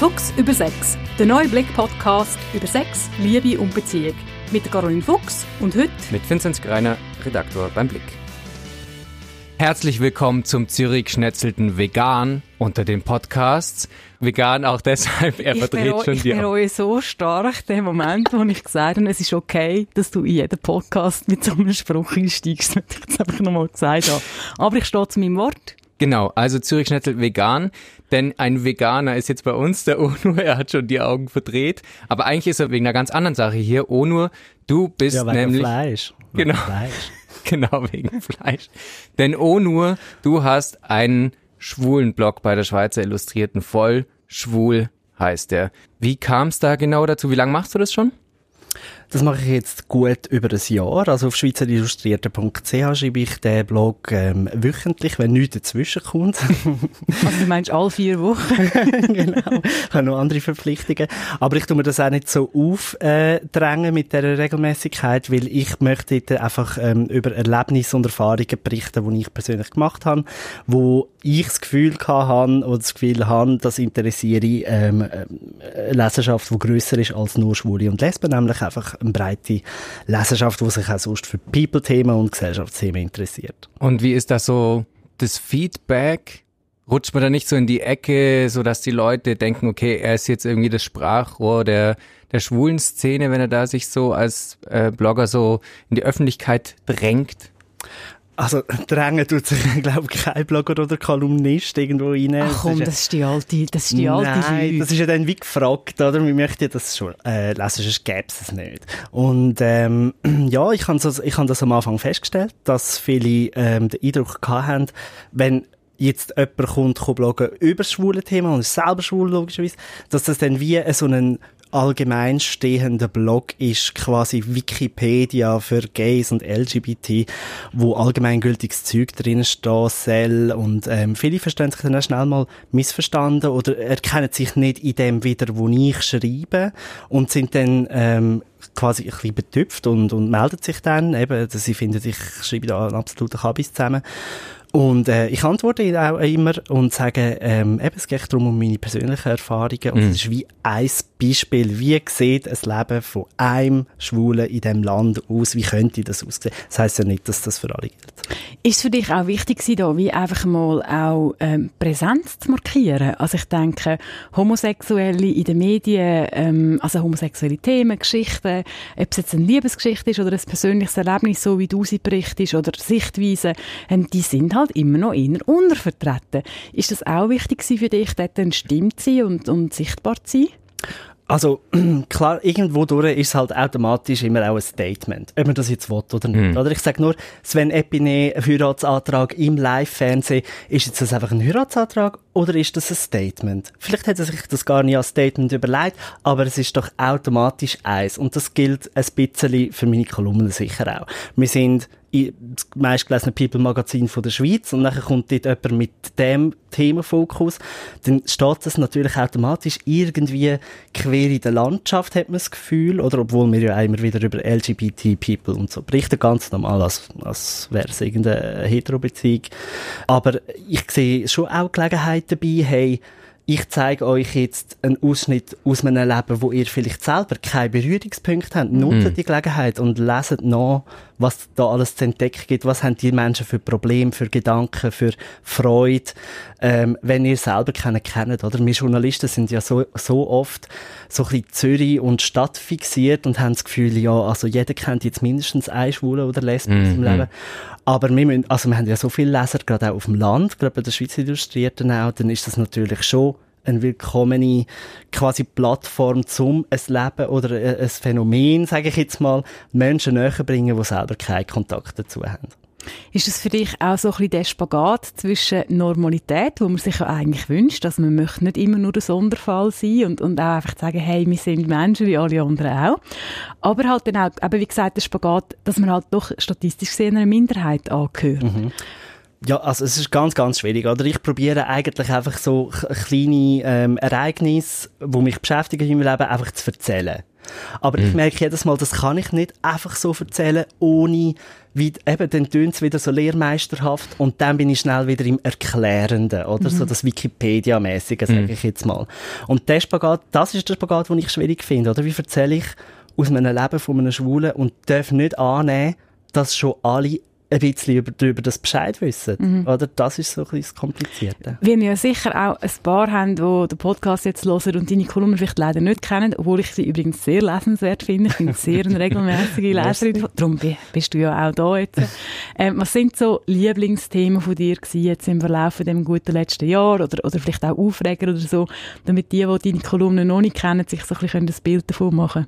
Fuchs über Sex, der neue Blick-Podcast über Sex, Liebe und Beziehung. Mit Caroline Fuchs und heute mit Vinzenz Greiner, Redaktor beim Blick. Herzlich willkommen zum Zürich Schnetzelten Vegan unter den Podcasts. Vegan auch deshalb, er ich verdreht schon die Ich bereue so stark den Moment, wo ich gesagt habe, es ist okay, dass du in jeden Podcast mit so einem Spruch einsteigst, wenn ich jetzt einfach nochmal gesagt habe. Aber ich stehe zu meinem Wort. Genau, also Zürich Schnetzel vegan, denn ein Veganer ist jetzt bei uns der Onur, er hat schon die Augen verdreht, aber eigentlich ist er wegen einer ganz anderen Sache hier. Onur, du bist ja, wegen nämlich Fleisch. Genau. Fleisch. genau wegen Fleisch. Denn Onur, du hast einen schwulen Blog bei der Schweizer Illustrierten voll schwul heißt der. Wie kam es da genau dazu? Wie lange machst du das schon? Das mache ich jetzt gut über ein Jahr. Also auf schweizerilustrierte.ch schreibe ich den Blog ähm, wöchentlich, wenn nichts dazwischen kommt. also du meinst alle vier Wochen? genau. Ich habe noch andere Verpflichtungen. Aber ich tue mir das auch nicht so aufdrängen mit dieser Regelmäßigkeit, weil ich möchte einfach ähm, über Erlebnisse und Erfahrungen berichten, die ich persönlich gemacht habe, wo ich das Gefühl habe oder das Gefühl habe, das interessiere ähm, eine Leserschaft, die grösser ist als nur Schwule und Lesben, nämlich einfach eine breite Leserschaft, die sich auch sonst für People-Themen und Gesellschaftsthemen interessiert. Und wie ist das so, das Feedback? Rutscht man da nicht so in die Ecke, so dass die Leute denken, okay, er ist jetzt irgendwie das Sprachrohr der, der schwulen Szene, wenn er da sich so als äh, Blogger so in die Öffentlichkeit drängt? Also drängen tut sich, glaube ich, kein Blogger oder Kolumnist irgendwo rein. Ach komm, das ist, die alte, das ist die alte Nein, das ist ja dann wie gefragt, oder? Wir möchten ja das schon äh, lesen, sonst gäbe es es nicht. Und ähm, ja, ich habe das, ich hab das am Anfang festgestellt, dass viele ähm, den Eindruck haben, wenn jetzt jemand kommt, kommt bloggen über das schwule Thema und ist selber schwul, logischerweise, dass das dann wie so einen allgemein stehender Blog ist quasi Wikipedia für Gays und LGBT, wo allgemeingültiges Zeug drin stehen soll und ähm, viele verstehen sich dann auch schnell mal missverstanden oder erkennen sich nicht in dem wieder, wo ich schreibe und sind dann ähm, quasi ein bisschen betüpft und, und melden sich dann. Eben, dass sie finden, ich schreibe da einen absoluten Kabis zusammen und äh, ich antworte auch immer und sage, ähm, eben, es geht darum um meine persönlichen Erfahrungen. Und es mm. ist wie ein Beispiel, wie sieht ein Leben von einem Schwulen in diesem Land aus, wie könnte das aussehen. Das heisst ja nicht, dass das für alle gilt. Ist es für dich auch wichtig da, wie einfach mal auch ähm, Präsenz zu markieren? Also ich denke, Homosexuelle in den Medien, ähm, also homosexuelle Themen, Geschichten, ob es jetzt eine Liebesgeschichte ist oder ein persönliches Erlebnis, so wie du sie berichtest, oder Sichtweisen, ähm, die sind halt immer noch eher untervertreten. Ist das auch wichtig für dich, dort eine Stimme zu sein und, und sichtbar zu sein? Also, klar, irgendwo durch ist es halt automatisch immer auch ein Statement. Ob man das jetzt will oder nicht. Mm. Oder ich sage nur, Sven Epine, Heiratsantrag im Live-Fernsehen, ist jetzt das einfach ein Heiratsantrag oder ist das ein Statement? Vielleicht hat er sich das gar nicht als Statement überlegt, aber es ist doch automatisch eins. Und das gilt ein bisschen für meine Kolumnen sicher auch. Wir sind das meistgelesene People-Magazin von der Schweiz und dann kommt dort jemand mit dem Themenfokus, dann steht das natürlich automatisch irgendwie quer in der Landschaft, hat man das Gefühl, oder obwohl wir ja immer wieder über LGBT-People und so berichten, ganz normal, als, als wäre es irgendeine Hetero-Beziehung. Aber ich sehe schon auch Gelegenheit dabei, hey, ich zeige euch jetzt einen Ausschnitt aus meinem Leben, wo ihr vielleicht selber keine Berührungspunkte habt. Nutzt mm. die Gelegenheit und leset nach, was da alles zu entdecken gibt. Was haben die Menschen für Probleme, für Gedanken, für Freude, ähm, wenn ihr selber keinen kennt, oder? Wir Journalisten sind ja so, so oft so ein bisschen Zürich und Stadt fixiert und haben das Gefühl, ja, also jeder kennt jetzt mindestens einen Schwulen oder Lesben mm. im Leben. Aber wir müssen, also wir haben ja so viele Leser, gerade auch auf dem Land, gerade bei der Schweiz Illustrierten auch, dann ist das natürlich schon eine willkommene quasi Plattform zum ein Leben oder ein Phänomen, sage ich jetzt mal, Menschen näher bringen, die selber keinen Kontakt dazu haben. Ist das für dich auch so ein bisschen der Spagat zwischen Normalität, wo man sich ja eigentlich wünscht, dass man möchte nicht immer nur der Sonderfall sein und, und auch einfach sagen, hey, wir sind Menschen wie alle anderen auch. Aber halt dann auch, eben wie gesagt, der Spagat, dass man halt doch statistisch gesehen einer Minderheit angehört. Mhm. Ja, also es ist ganz, ganz schwierig. Oder ich probiere eigentlich einfach so kleine ähm, Ereignisse, die mich beschäftigen in meinem Leben, einfach zu erzählen. Aber mhm. ich merke jedes Mal, das kann ich nicht einfach so erzählen, ohne, wie, eben, dann tönt es wieder so lehrmeisterhaft und dann bin ich schnell wieder im Erklärenden, oder? Mhm. So das Wikipedia-mäßige, sage mhm. ich jetzt mal. Und der Spagat, das ist der Spagat, den ich schwierig finde, oder? Wie erzähle ich aus meinem Leben von einem Schwulen und darf nicht annehmen, dass schon alle ein bisschen über, darüber das Bescheid wissen. Mhm. Oder? Das ist so ein bisschen das Komplizierte. Wir ja sicher auch ein paar haben, die den Podcast jetzt hören und deine Kolumnen vielleicht leider nicht kennen, obwohl ich sie übrigens sehr lesenswert finde. Ich bin sehr eine regelmäßige Leserin. Darum bist du ja auch da jetzt. Ähm, was sind so Lieblingsthemen von dir gewesen jetzt im Verlauf von dem guten letzten Jahr oder, oder vielleicht auch Aufreger oder so, damit die, die deine Kolumnen noch nicht kennen, sich so ein bisschen ein Bild davon machen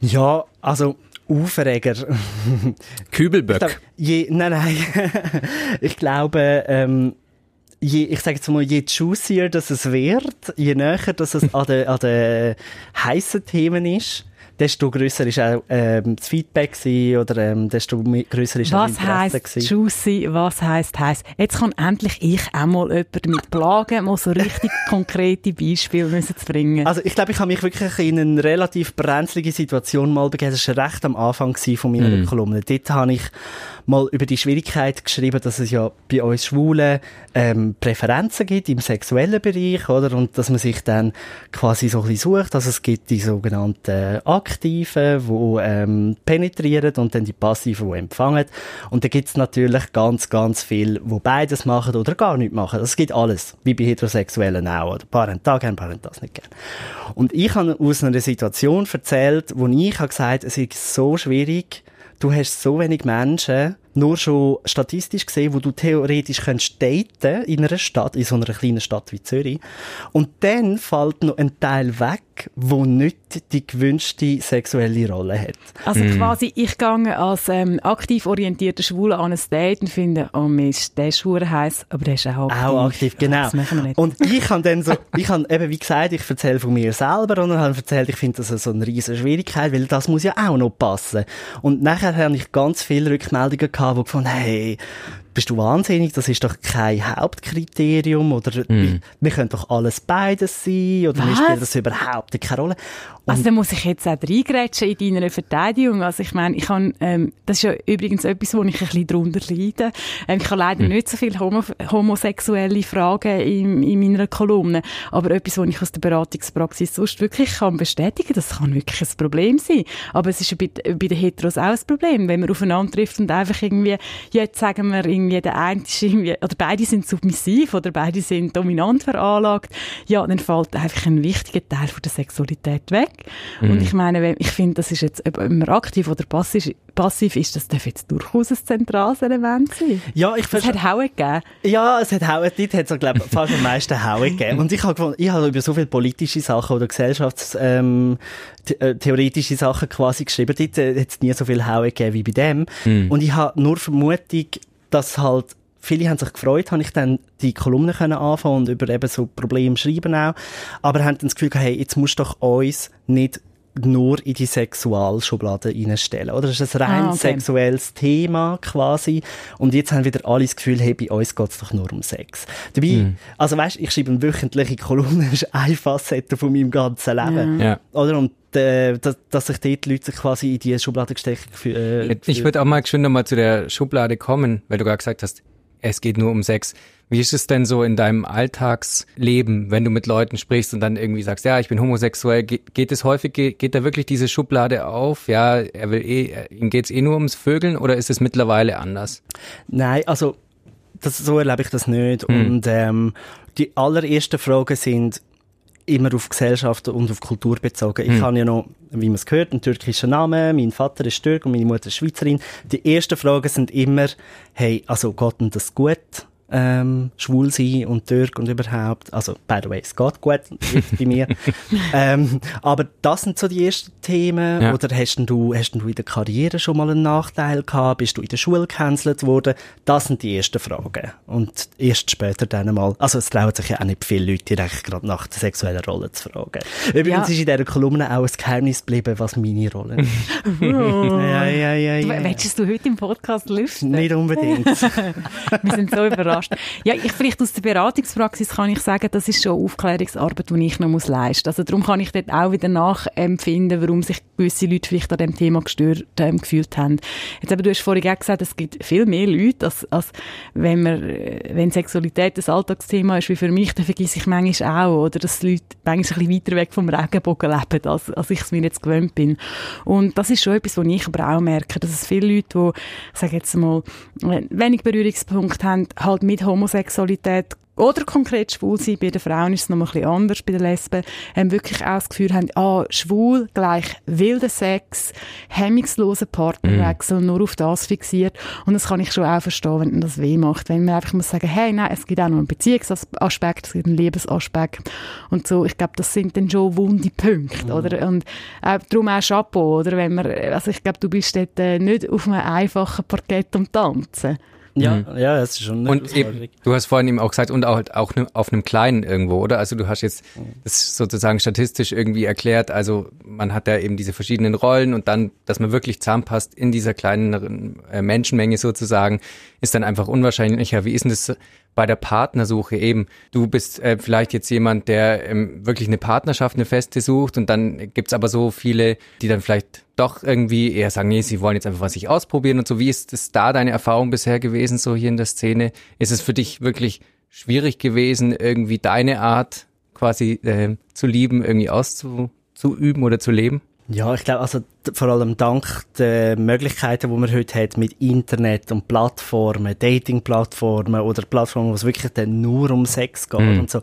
Ja, also Aufreger. Kübelböck. Je, nein, nein. ich glaube, ähm, je, ich sage jetzt mal, je juicier dass es wird, je näher dass es an den, an den heissen Themen ist, desto grösser ist auch ähm, das Feedback gewesen, oder ähm, desto grösser ist was auch das Interesse heisst juicy, was heisst heiß? Jetzt kann endlich ich auch mal jemanden mit plagen, mal so richtig konkrete Beispiele müssen zu bringen. Also ich glaube, ich habe mich wirklich in eine relativ brenzlige Situation mal begeben. Das war recht am Anfang von meiner mm. Kolumne. Dort habe ich mal über die Schwierigkeit geschrieben, dass es ja bei uns Schwulen ähm, Präferenzen gibt im sexuellen Bereich, oder? Und dass man sich dann quasi so ein bisschen sucht. Also es gibt die sogenannten Aktiven, die ähm, penetrieren und dann die Passiven, die empfangen. Und da gibt es natürlich ganz, ganz viel, wo beides machen oder gar nicht machen. Das gibt alles, wie bei Heterosexuellen auch. Oder ein paar haben das gern, ein paar haben das nicht gern. Und ich habe aus einer Situation erzählt, wo ich habe gesagt, es ist so schwierig, du hast so wenig Menschen, nur schon statistisch gesehen, wo du theoretisch könntest daten in einer Stadt, in so einer kleinen Stadt wie Zürich. Und dann fällt noch ein Teil weg, wo nicht die gewünschte sexuelle Rolle hat. Also mm. quasi, ich gehe als ähm, aktiv orientierter Schwuler an ein Date und finde, oh Mist, der ist schwul heiß, aber der ist auch aktiv. Auch aktiv, genau. Und ich habe dann so, ich habe eben, wie gesagt, ich erzähle von mir selber und dann habe erzählt, ich finde das so eine riesige Schwierigkeit, weil das muss ja auch noch passen. Und nachher habe ich ganz viele Rückmeldungen gehabt, die gefunden hey, bist du wahnsinnig, das ist doch kein Hauptkriterium oder mm. wir können doch alles beides sein oder mir spielt das überhaupt keine Rolle. Also da muss ich jetzt auch reingrätschen in deiner Verteidigung. Also ich meine, ich kann, ähm, das ist ja übrigens etwas, wo ich ein bisschen darunter leide. Ähm, ich habe leider mm. nicht so viele homo homosexuelle Fragen in, in meiner Kolumne, aber etwas, was ich aus der Beratungspraxis sonst wirklich kann bestätigen, das kann wirklich ein Problem sein. Aber es ist bei, bei den Heteros auch ein Problem, wenn man aufeinander trifft und einfach irgendwie, jetzt sagen wir irgendwie, der eine ist irgendwie, oder beide sind submissiv oder beide sind dominant veranlagt, ja, dann fällt einfach ein wichtiger Teil von der Sexualität weg. Mhm. Und ich meine, ich finde, das ist jetzt, ob man aktiv oder passiv, passiv ist, das darf jetzt durchaus ein zentrales Element sein. Ja, ich Es hat Hauen gegeben. Ja, es hat Hauen, dort hat es, glaube ich, fast am meisten Hauen gegeben. Und ich habe ich habe über so viele politische Sachen oder gesellschaftstheoretische ähm, Sachen quasi geschrieben, dort äh, hat es nie so viel Hauen gegeben wie bei dem. Mhm. Und ich habe nur Vermutung, dass halt viele haben sich gefreut, habe ich dann die Kolumnen können anfangen und über eben so Probleme schreiben auch, aber haben dann das Gefühl gehabt, hey, jetzt musst du doch uns nicht nur in die Sexualschublade reinstellen. Oder? Das ist ein rein ah, okay. sexuelles Thema quasi. Und jetzt haben wieder alle das Gefühl, hey, bei uns geht es doch nur um Sex. Dabei, mm. also weißt, ich schreibe eine wöchentliche Kolumne, das ist eine Facette von meinem ganzen Leben. Ja. Oder? Und äh, dass, dass sich dort die Leute sich quasi in die Schublade gesteckt äh, Ich würde auch mal schön nochmal zu der Schublade kommen, weil du gerade gesagt hast, es geht nur um Sex. Wie ist es denn so in deinem Alltagsleben, wenn du mit Leuten sprichst und dann irgendwie sagst, ja, ich bin homosexuell, geht, geht es häufig, geht, geht da wirklich diese Schublade auf? Ja, er will eh, ihm geht's eh nur ums Vögeln oder ist es mittlerweile anders? Nein, also das, so erlebe ich das nicht. Hm. Und ähm, die allerersten Fragen sind immer auf Gesellschaft und auf Kultur bezogen. Ich hm. habe ja noch, wie man es gehört, einen türkischen Namen, mein Vater ist Türk und meine Mutter ist Schweizerin. Die ersten Fragen sind immer, hey, also geht denn das gut? Ähm, schwul sein und Türk und überhaupt. Also, by the way, es geht gut bei mir. ähm, aber das sind so die ersten Themen. Ja. Oder hast du, hast du in der Karriere schon mal einen Nachteil gehabt? Bist du in der Schule gecancelt worden? Das sind die ersten Fragen. Und erst später dann mal, also es trauen sich ja auch nicht viele Leute direkt gerade nach der sexuellen Rolle zu fragen. Übrigens ja. ist in dieser Kolumne auch ein Geheimnis geblieben, was meine Rolle ist. oh. ja, ja, ja, ja. Willst du heute im Podcast lüften? Nicht unbedingt. Wir sind so überrascht Gast. Ja, ich vielleicht aus der Beratungspraxis kann ich sagen, das ist schon Aufklärungsarbeit, die ich noch muss leisten. Also darum kann ich dort auch wieder nachempfinden, warum sich gewisse Leute vielleicht an dem Thema gestört ähm, gefühlt haben. Jetzt aber du hast vorhin auch gesagt, es gibt viel mehr Leute, als, als wenn man, äh, wenn Sexualität das Alltagsthema ist, wie für mich, dann vergesse ich manchmal auch, oder dass Leute manchmal ein bisschen weiter weg vom Regenbogen leben, als, als ich es mir jetzt gewöhnt bin. Und das ist schon etwas, was ich aber auch merke, dass es viele Leute, die, ich sage jetzt mal, wenig Berührungspunkte haben, halt mit Homosexualität oder konkret schwul sein. Bei den Frauen ist es noch ein bisschen anders, bei den Lesben. Ähm, wirklich auch das Gefühl haben, ah, schwul gleich wilder Sex, hemmungsloser Partnerwechsel, mm. nur auf das fixiert. Und das kann ich schon auch verstehen, wenn das weh macht. Wenn man einfach muss sagen, hey, nein, es gibt auch noch einen Beziehungsaspekt, es gibt einen Liebesaspekt. Und so, ich glaube, das sind dann schon wunde Punkte, mm. oder? Und äh, darum auch Chapeau, oder? Wenn man, also ich glaube, du bist dort äh, nicht auf einem einfachen Parkett um Tanzen. Ja, mhm. ja, das ist schon Und eben, du hast vorhin eben auch gesagt, und auch, auch ne, auf einem kleinen irgendwo, oder? Also du hast jetzt das sozusagen statistisch irgendwie erklärt, also man hat ja eben diese verschiedenen Rollen und dann, dass man wirklich zusammenpasst in dieser kleinen äh, Menschenmenge sozusagen, ist dann einfach unwahrscheinlicher. Wie ist denn das bei der Partnersuche eben? Du bist äh, vielleicht jetzt jemand, der ähm, wirklich eine Partnerschaft, eine feste sucht und dann gibt's aber so viele, die dann vielleicht doch irgendwie eher sagen, nee, sie wollen jetzt einfach was sich ausprobieren und so. Wie ist es da deine Erfahrung bisher gewesen, so hier in der Szene? Ist es für dich wirklich schwierig gewesen, irgendwie deine Art quasi äh, zu lieben, irgendwie auszuüben oder zu leben? Ja, ich glaube, also vor allem dank der Möglichkeiten, die man heute hat mit Internet und Plattformen, Dating-Plattformen oder Plattformen, wo es wirklich dann nur um Sex geht mm. und so,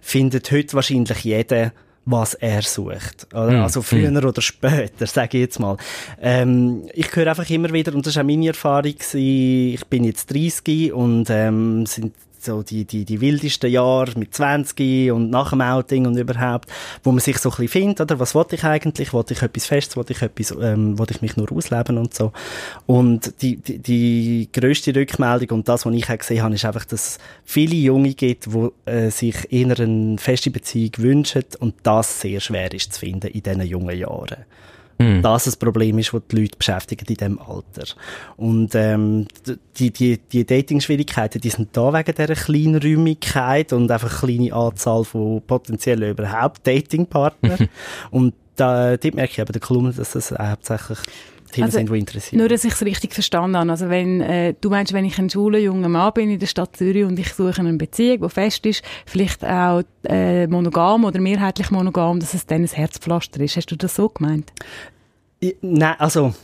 findet heute wahrscheinlich jeder was er sucht. Oder? Mm. Also früher mm. oder später, sage ich jetzt mal. Ähm, ich höre einfach immer wieder, und das ist auch meine Erfahrung, ich bin jetzt 30 und ähm, sind so die, die, die wildesten Jahre mit 20 und nach dem Outing und überhaupt, wo man sich so ein bisschen findet, oder? Was wollte ich eigentlich? Wollte ich etwas Festes? Wollte ich etwas, ähm, wollte ich mich nur ausleben und so? Und die, die, die grösste Rückmeldung und das, was ich auch gesehen habe, ist einfach, dass es viele Junge gibt, die äh, sich eher eine feste Beziehung wünschen und das sehr schwer ist zu finden in diesen jungen Jahren mhm. das ein Problem ist, das die Leute beschäftigt in diesem Alter. Und ähm, die, die, die Dating-Schwierigkeiten, die sind da wegen dieser Kleinräumigkeit und einfach eine kleine Anzahl von potenziell überhaupt Datingpartnern. Mhm. Und da, dort merke ich eben der Kolumne, dass das hauptsächlich Themen also, sind, die interessieren. Nur, dass ich es richtig verstanden habe. Also wenn, äh, du meinst, wenn ich ein schwuler junger Mann bin in der Stadt Zürich und ich suche eine Beziehung, die fest ist, vielleicht auch äh, monogam oder mehrheitlich monogam, dass es dann ein Herzpflaster ist. Hast du das so gemeint? Ich, nein, also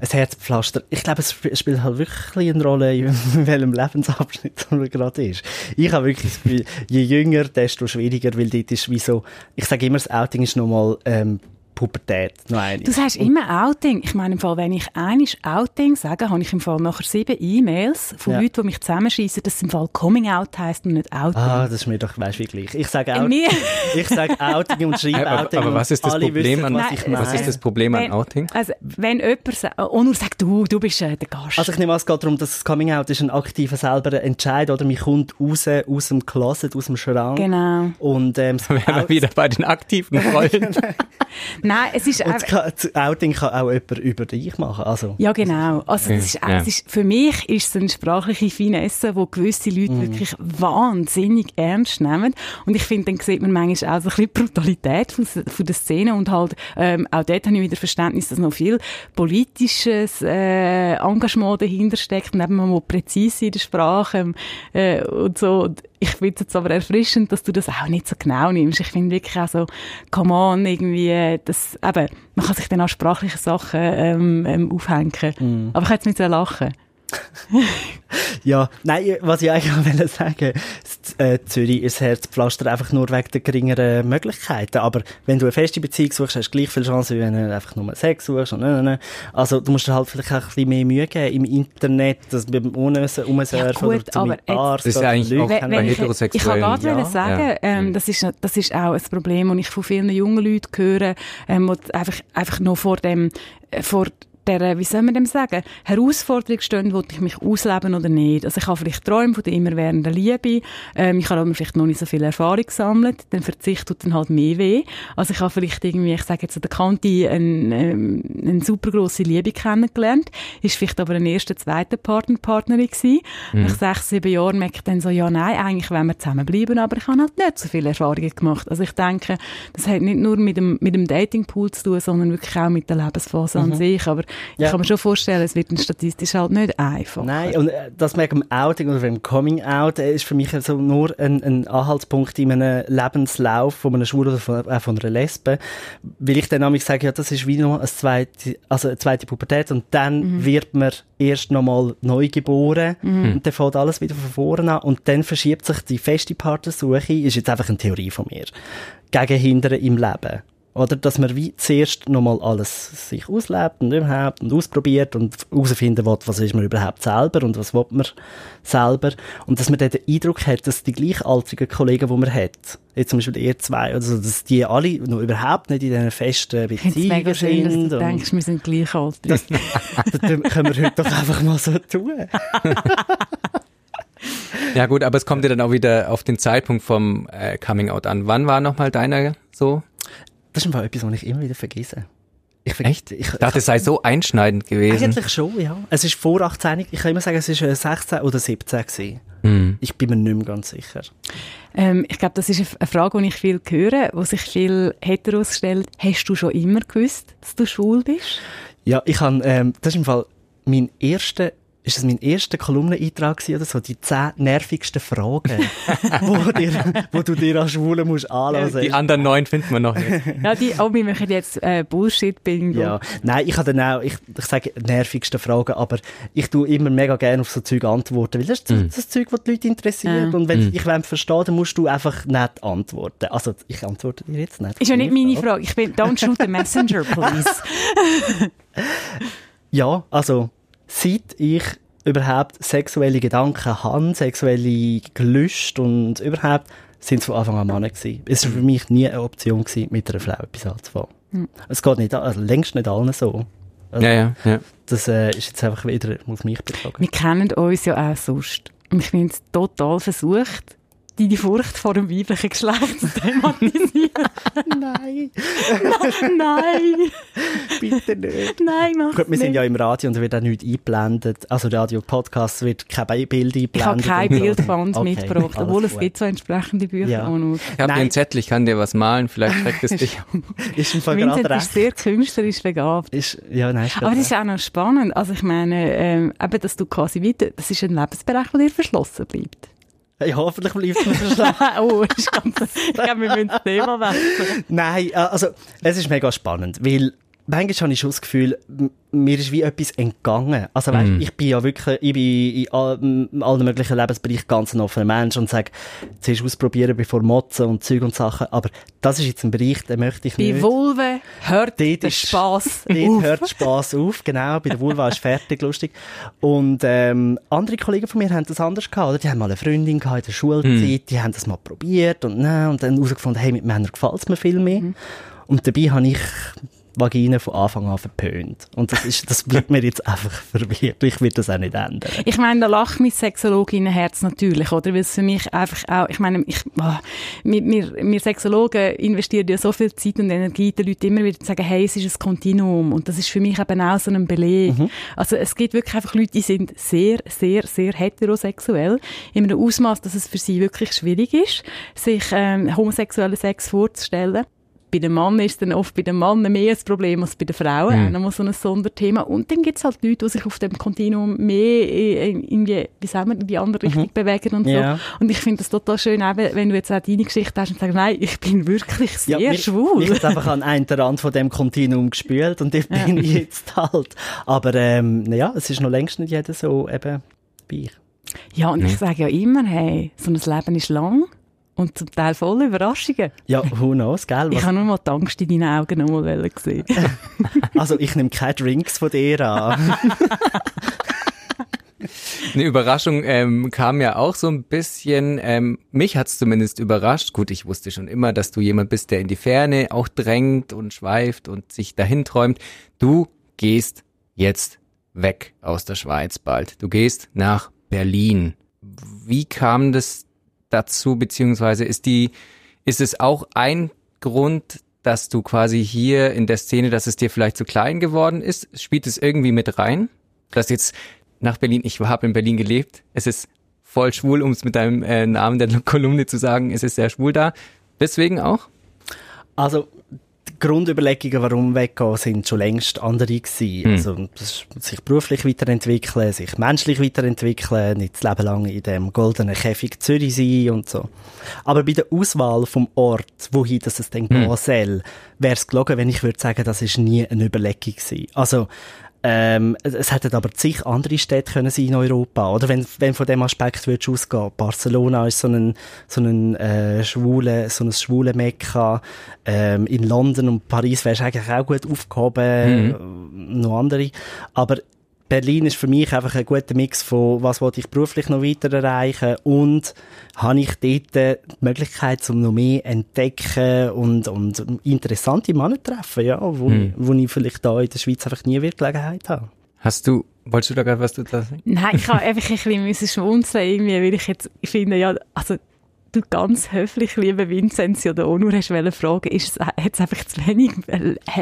ein Herzpflaster. Ich glaube, es spielt halt wirklich eine Rolle, in welchem Lebensabschnitt man gerade ist. Ich habe wirklich das Gefühl, je jünger, desto schwieriger, weil dort ist wie so, ich sage immer, das Outing ist nochmal ähm, Pubertät noch eine. Du sagst immer Outing. Ich meine, im Fall, wenn ich einiges Outing sage, habe ich im Fall nachher sieben E-Mails von ja. Leuten, die mich zusammenschießen, dass es im Fall Coming Out heisst und nicht Outing. Ah, das ist mir doch, weißt wie gleich. Ich sage Outing, ich sage Outing und schreibe Outing. Aber, aber was ist das Problem an, wissen, was ist das Problem an Outing? Also, wenn jemand sagt, oh, nur sagt du, du bist äh, der Gast. Also ich nehme an, es geht darum, dass das Coming Out ist ein aktiver selber Entscheid, oder? Man kommt raus, aus dem Closet, aus dem Schrank. Genau. Und, ähm, wir wären wieder bei den aktiven Rollen. Nein, es ist kann, das Outing kann auch jemand über dich machen. Also. Ja, genau. Also, das ist, ja. es ist, für mich ist es eine sprachliche Finesse, wo gewisse Leute mm. wirklich wahnsinnig ernst nehmen. Und ich finde, dann sieht man manchmal auch so ein bisschen Brutalität von, von der Szene und halt, ähm, auch dort habe ich wieder Verständnis, dass noch viel politisches äh, Engagement dahinter steckt und eben mal präzise in der Sprache äh, und so ich finde es jetzt aber erfrischend, dass du das auch nicht so genau nimmst. Ich finde wirklich auch so, come on, irgendwie, das, eben, man kann sich dann auch sprachliche Sachen ähm, ähm, aufhängen. Mm. Aber ich hätte jetzt mit lachen. ja, nein, was ich eigentlich wollte sagen, äh, Zürich ist Herzpflaster einfach nur wegen der geringeren Möglichkeiten. Aber wenn du eine feste Beziehung suchst, hast du gleich viel Chance, wie wenn du einfach nur Sex suchst. Und, ne, ne. Also du musst dir halt vielleicht auch ein bisschen mehr Mühe geben im Internet, dass beim Umsurfen ja, oder zum Arzt. Das ist eigentlich auch bei Heterosexuellen. Ich kann gerade ja. sagen, ja. Ähm, das, ist, das ist auch ein Problem, das ich von vielen jungen Leuten höre, ähm, die einfach, einfach noch vor dem, äh, vor der, wie soll man dem sagen, Herausforderung stehen, wo ich mich ausleben oder nicht. Also ich habe vielleicht Träume von der immerwährenden Liebe, ähm, ich habe aber vielleicht noch nicht so viel Erfahrung gesammelt, dann Verzicht tut dann halt mehr weh. Also ich habe vielleicht irgendwie, ich sage jetzt an der Kante, eine, ähm, eine super grosse Liebe kennengelernt, ist vielleicht aber ein erster, zweiter Partner, Partnerin gewesen. Mhm. Nach sechs, sieben Jahren merke ich dann so, ja nein, eigentlich wollen wir zusammenbleiben, aber ich habe halt nicht so viele Erfahrungen gemacht. Also ich denke, das hat nicht nur mit dem, mit dem Datingpool zu tun, sondern wirklich auch mit der Lebensphase mhm. an sich. Aber ja. ich kann mir schon vorstellen, es wird statistisch halt nicht einfach. Nein, und äh, das mit dem Outing oder dem Coming Out äh, ist für mich also nur ein, ein Anhaltspunkt in einem Lebenslauf von einem Schwulen oder von, äh, von einer Lesbe, weil ich dann nämlich sage, ja, das ist wie noch eine zweite, also eine zweite Pubertät und dann mhm. wird man erst nochmal neu geboren mhm. und dann fängt alles wieder von vorne an und dann verschiebt sich die feste Partnersuche, ist jetzt einfach eine Theorie von mir, gegen Hindern im Leben. Oder, dass man wie zuerst nochmal alles sich auslebt und überhaupt und ausprobiert und herausfinden will, was ist man überhaupt selber und was will man selber. Und dass man dann den Eindruck hat, dass die gleichaltrigen Kollegen, die man hat, jetzt zum Beispiel ihr zwei, also dass die alle noch überhaupt nicht in diesen festen Beziehungen sind. Schön, dass du denkst, wir sind gleichaltrig. Das, das können wir heute doch einfach mal so tun. Ja gut, aber es kommt ja dann auch wieder auf den Zeitpunkt vom äh, Coming Out an. Wann war nochmal deiner so? Das ist einfach etwas, was ich immer wieder vergesse. Ich Echt? Ich, ich dachte, es sei so einschneidend gewesen. Eigentlich schon, ja. Es ist vor 18, ich kann immer sagen, es ist 16 äh, oder 17 gewesen. Mm. Ich bin mir nicht mehr ganz sicher. Ähm, ich glaube, das ist eine Frage, die ich viel höre, wo sich viel Heteros stellen. Hast du schon immer gewusst, dass du schwul bist? Ja, ich habe, ähm, das ist im Fall mein erster ist das mein erster Kolumneneintrag oder so, die zehn nervigsten Fragen, wo, dir, wo du dir als Schwule musst anlassen. Die anderen neun finden wir noch nicht. ja, die, oh, wir machen jetzt äh, Bullshit-Bingo. Ja, nein, ich habe dann auch, ich, ich sage nervigste Fragen, aber ich tue immer mega gerne auf so Zeug antworten, weil das ist mm. das Zeug, was die Leute interessiert. Mm. Und wenn mm. ich will verstehen, dann musst du einfach nicht antworten. Also, ich antworte dir jetzt nicht. Ist ja nicht meine Frage. Ich bin, don't shoot the messenger, please. ja, also, seit ich überhaupt sexuelle Gedanken habe, sexuelle Gelüste und überhaupt, sind es von Anfang an Männer gewesen. Es war für mich nie eine Option gewesen, mit einer Frau etwas anzufangen. Mhm. Es geht nicht, also längst nicht allen so. Also, ja, ja, ja. Das äh, ist jetzt einfach wieder auf mich bezogen. Wir kennen uns ja auch sonst. Und ich finde es total versucht, deine Furcht vor dem weiblichen Geschlecht zu thematisieren. Nein. Nein. Bitte nicht. Nein, mach Gut, wir sind ja im Radio und da wird auch nichts eingeblendet. Also Radio Podcast wird kein Bild eingeblendet. Ich habe kein Bildband okay, mitgebracht, obwohl es gibt so entsprechende Bücher ja. auch noch. Ich habe einen Zettel, ich kann dir was malen, vielleicht schreckt es dich. ist im Fall gerade ist sehr künstlerisch begabt. Ist, ja, nein, Aber das ist auch noch spannend. Also ich meine, ähm, eben, dass du quasi weiter, das ist ein Lebensbereich, der dir verschlossen bleibt. Ja, hoffentlich bleibt es verschlossen. oh, ist ganz, ich glaube, wir müssen das Thema wechseln. Nein, äh, also, es ist mega spannend, weil manchmal habe ich schon das Gefühl, mir ist wie etwas entgangen. Also, weißt, mm. ich bin ja wirklich, ich bin in allen möglichen Lebensbereichen ganz ein offener Mensch und sage, zuerst ausprobieren, bevor motzen und Zeug und Sachen. Aber das ist jetzt ein Bereich, den möchte ich bei nicht. Bei Vulve hört dort der Spass Dort auf. hört Spass auf, genau. Bei der Vulva ist fertig, lustig. Und, ähm, andere Kollegen von mir haben das anders gehabt, oder? Die haben mal eine Freundin gehabt in der Schulzeit, mm. die haben das mal probiert und, ne, und dann herausgefunden, hey, mit Männern gefällt es mir viel mehr. Mm. Und dabei habe ich Vagina von Anfang an verpönt. Und das, ist, das bleibt mir jetzt einfach verwirrt. Ich will das auch nicht ändern. Ich meine, da lacht mein Sexologinnenherz natürlich, oder? Weil es für mich einfach auch, ich meine, ich, oh, wir, wir, wir Sexologen investieren ja so viel Zeit und Energie, den Leuten immer wieder zu sagen, hey, es ist ein Kontinuum. Und das ist für mich eben auch so ein Beleg. Mhm. Also es gibt wirklich einfach Leute, die sind sehr, sehr, sehr heterosexuell. In einem Ausmaß, dass es für sie wirklich schwierig ist, sich ähm, homosexuellen Sex vorzustellen bei den Männern ist dann oft bei den Männern mehr ein Problem als bei den Frauen. Mhm. Auch nochmal so ein Sonderthema. Und dann gibt es halt Leute, die sich auf dem Kontinuum mehr in, in, die, wie sagen wir, in die andere Richtung mhm. bewegen und so. Und ich finde das total schön, auch wenn du jetzt auch deine Geschichte hast und sagst, nein, ich bin wirklich sehr ja, schwul. Ich habe einfach an einen Rand von dem Kontinuum gespielt und ich bin ja. jetzt halt. Aber ähm, naja, es ist noch längst nicht jeder so eben bei Ja, und ich sage ja immer, hey, so ein Leben ist lang. Und zum Teil voll Überraschungen. Ja, who knows, gell? Was? Ich habe nur mal die Angst in deinen Augen nochmal gesehen. also ich nehme keine Drinks von dir an. Eine Überraschung ähm, kam ja auch so ein bisschen, ähm, mich hat's zumindest überrascht. Gut, ich wusste schon immer, dass du jemand bist, der in die Ferne auch drängt und schweift und sich dahin träumt. Du gehst jetzt weg aus der Schweiz bald. Du gehst nach Berlin. Wie kam das dazu, beziehungsweise ist die, ist es auch ein Grund, dass du quasi hier in der Szene, dass es dir vielleicht zu klein geworden ist? Spielt es irgendwie mit rein? Dass jetzt nach Berlin, ich habe in Berlin gelebt, es ist voll schwul, um es mit deinem äh, Namen der Kolumne zu sagen, es ist sehr schwul da. Deswegen auch? Also, Grundüberlegungen, warum weggehen, sind schon längst andere gewesen. Hm. Also, sich beruflich weiterentwickeln, sich menschlich weiterentwickeln, nicht das Leben lang in dem goldenen Käfig Zürich sein und so. Aber bei der Auswahl vom Ort, wohin das es denn hm. gehen soll, wäre es gelogen, wenn ich würde sagen, das ist nie eine Überlegung gewesen. Also, ähm, es hätten aber zig andere Städte können sein in Europa, oder? Wenn, wenn von dem Aspekt würdest ausgehen. Barcelona ist so ein, so ein, äh, schwule, so ein schwule Mekka. Ähm, in London und Paris wärst du eigentlich auch gut aufgehoben. Mhm. Noch andere. Aber Berlin ist für mich einfach ein guter Mix von, was wollte ich beruflich noch weiter erreichen und habe ich dort die Möglichkeit, um noch mehr entdecken und, und interessante Männer treffen, ja, wo, hm. wo ich vielleicht da in der Schweiz einfach nie wirklich Gelegenheit habe. Hast du, wolltest du da gerade was du da sagen? Nein, ich habe einfach ein bisschen schmunzeln irgendwie, weil ich jetzt ich finde, ja, also du ganz höflich, liebe Vincenzi, oder auch nur hast wollen fragen, ist es, hat es einfach zu wenig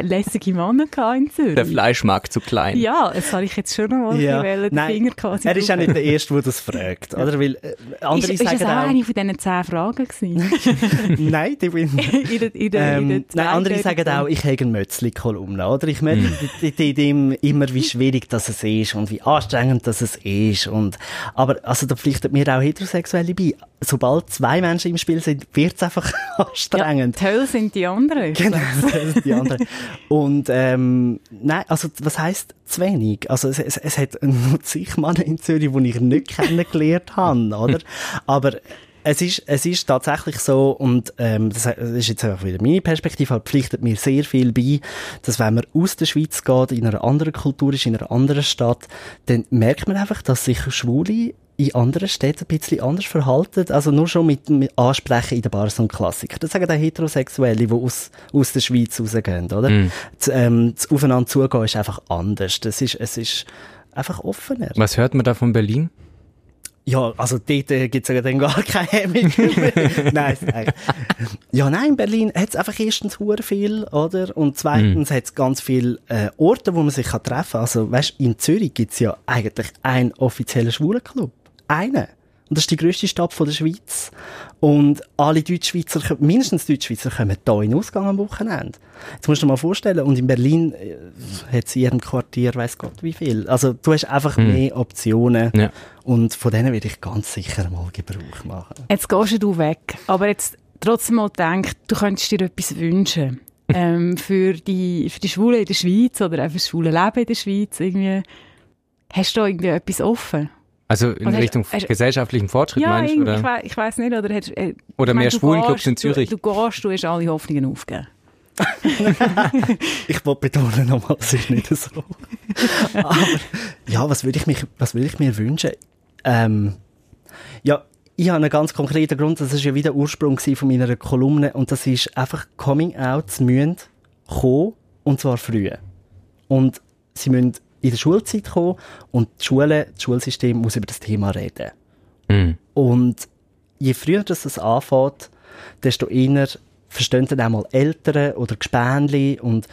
lässige Männer in Zürich? Der Fleischmarkt zu klein. Ja, das habe ich jetzt schon noch mal ja. den Nein, Finger quasi. Er ist auch nicht der Erste, der das fragt, oder? Weil, äh, andere ist, sagen ist das auch eine von diesen zehn Fragen gewesen? nein, die bin in ähm, in Nein, andere sagen auch, ich habe eine Mötzli-Kolumne, oder? Ich merke mm. immer, wie schwierig das ist und wie anstrengend das ist und, aber, also da pflichtet mir auch Heterosexuelle bei. Sobald zwei Menschen im Spiel sind, wird es einfach anstrengend. Ja, toll sind die anderen. Genau, toll sind die anderen. Und ähm, nein, also was heißt zu wenig? Also es, es, es hat nur zig Männer in Zürich, die ich nicht kennengelernt habe, oder? Aber es ist, es ist tatsächlich so, und ähm, das ist jetzt einfach wieder meine Perspektive, halt pflichtet mir sehr viel bei, dass wenn man aus der Schweiz geht, in einer anderen Kultur ist, in einer anderen Stadt, dann merkt man einfach, dass sich Schwule in anderen Städten ein bisschen anders verhalten. Also nur schon mit, mit Ansprechen in den Bars und Klassikern. Das sagen auch Heterosexuelle, die aus, aus der Schweiz rausgehen, oder? Mm. Das, ähm, das Aufeinander zugehen ist einfach anders. Das ist, es ist einfach offener. Was hört man da von Berlin? Ja, also dort äh, gibt's ja dann gar keine Hemmung. nein, nein. Ja, nein, in Berlin hat's einfach erstens hure viel, oder? Und zweitens mm. hat's ganz viele äh, Orte, wo man sich kann treffen kann. Also, weißt, in Zürich gibt's ja eigentlich einen offiziellen Schwulenclub einen. Und das ist die grösste Stadt von der Schweiz. Und alle Deutschschweizer, mindestens Deutschschweizer, kommen hier in Ausgang am Wochenende. Jetzt musst du dir mal vorstellen, und in Berlin äh, hat es in jedem Quartier, weiß Gott wie viel. Also du hast einfach hm. mehr Optionen. Ja. Und von denen werde ich ganz sicher mal Gebrauch machen. Jetzt gehst du weg. Aber jetzt trotzdem mal denk, du könntest dir etwas wünschen. ähm, für die, für die Schwulen in der Schweiz oder einfach das schwule Leben in der Schweiz irgendwie. Hast du irgendwie etwas offen? Also in oder Richtung hast, gesellschaftlichen Fortschritt ja, meinst du? Oder? Ich, weiß, ich weiß nicht. Oder, hast, äh, oder mehr Schwulenclubs in Zürich. Du, du gehst, du hast alle Hoffnungen aufgegeben. ich wollte betonen nochmal, es ist nicht so. Aber ja, was würde ich, mich, was würde ich mir wünschen? Ähm, ja, ich habe einen ganz konkreten Grund, das ist ja wieder der Ursprung von meiner Kolumne und das ist einfach Coming Outs müssen kommen und zwar früh. Und sie müssen in der Schulzeit gekommen und die Schule, das Schulsystem muss über das Thema reden. Mhm. Und je früher das anfängt, desto eher verstehen dann auch mal Eltern oder Gespänli und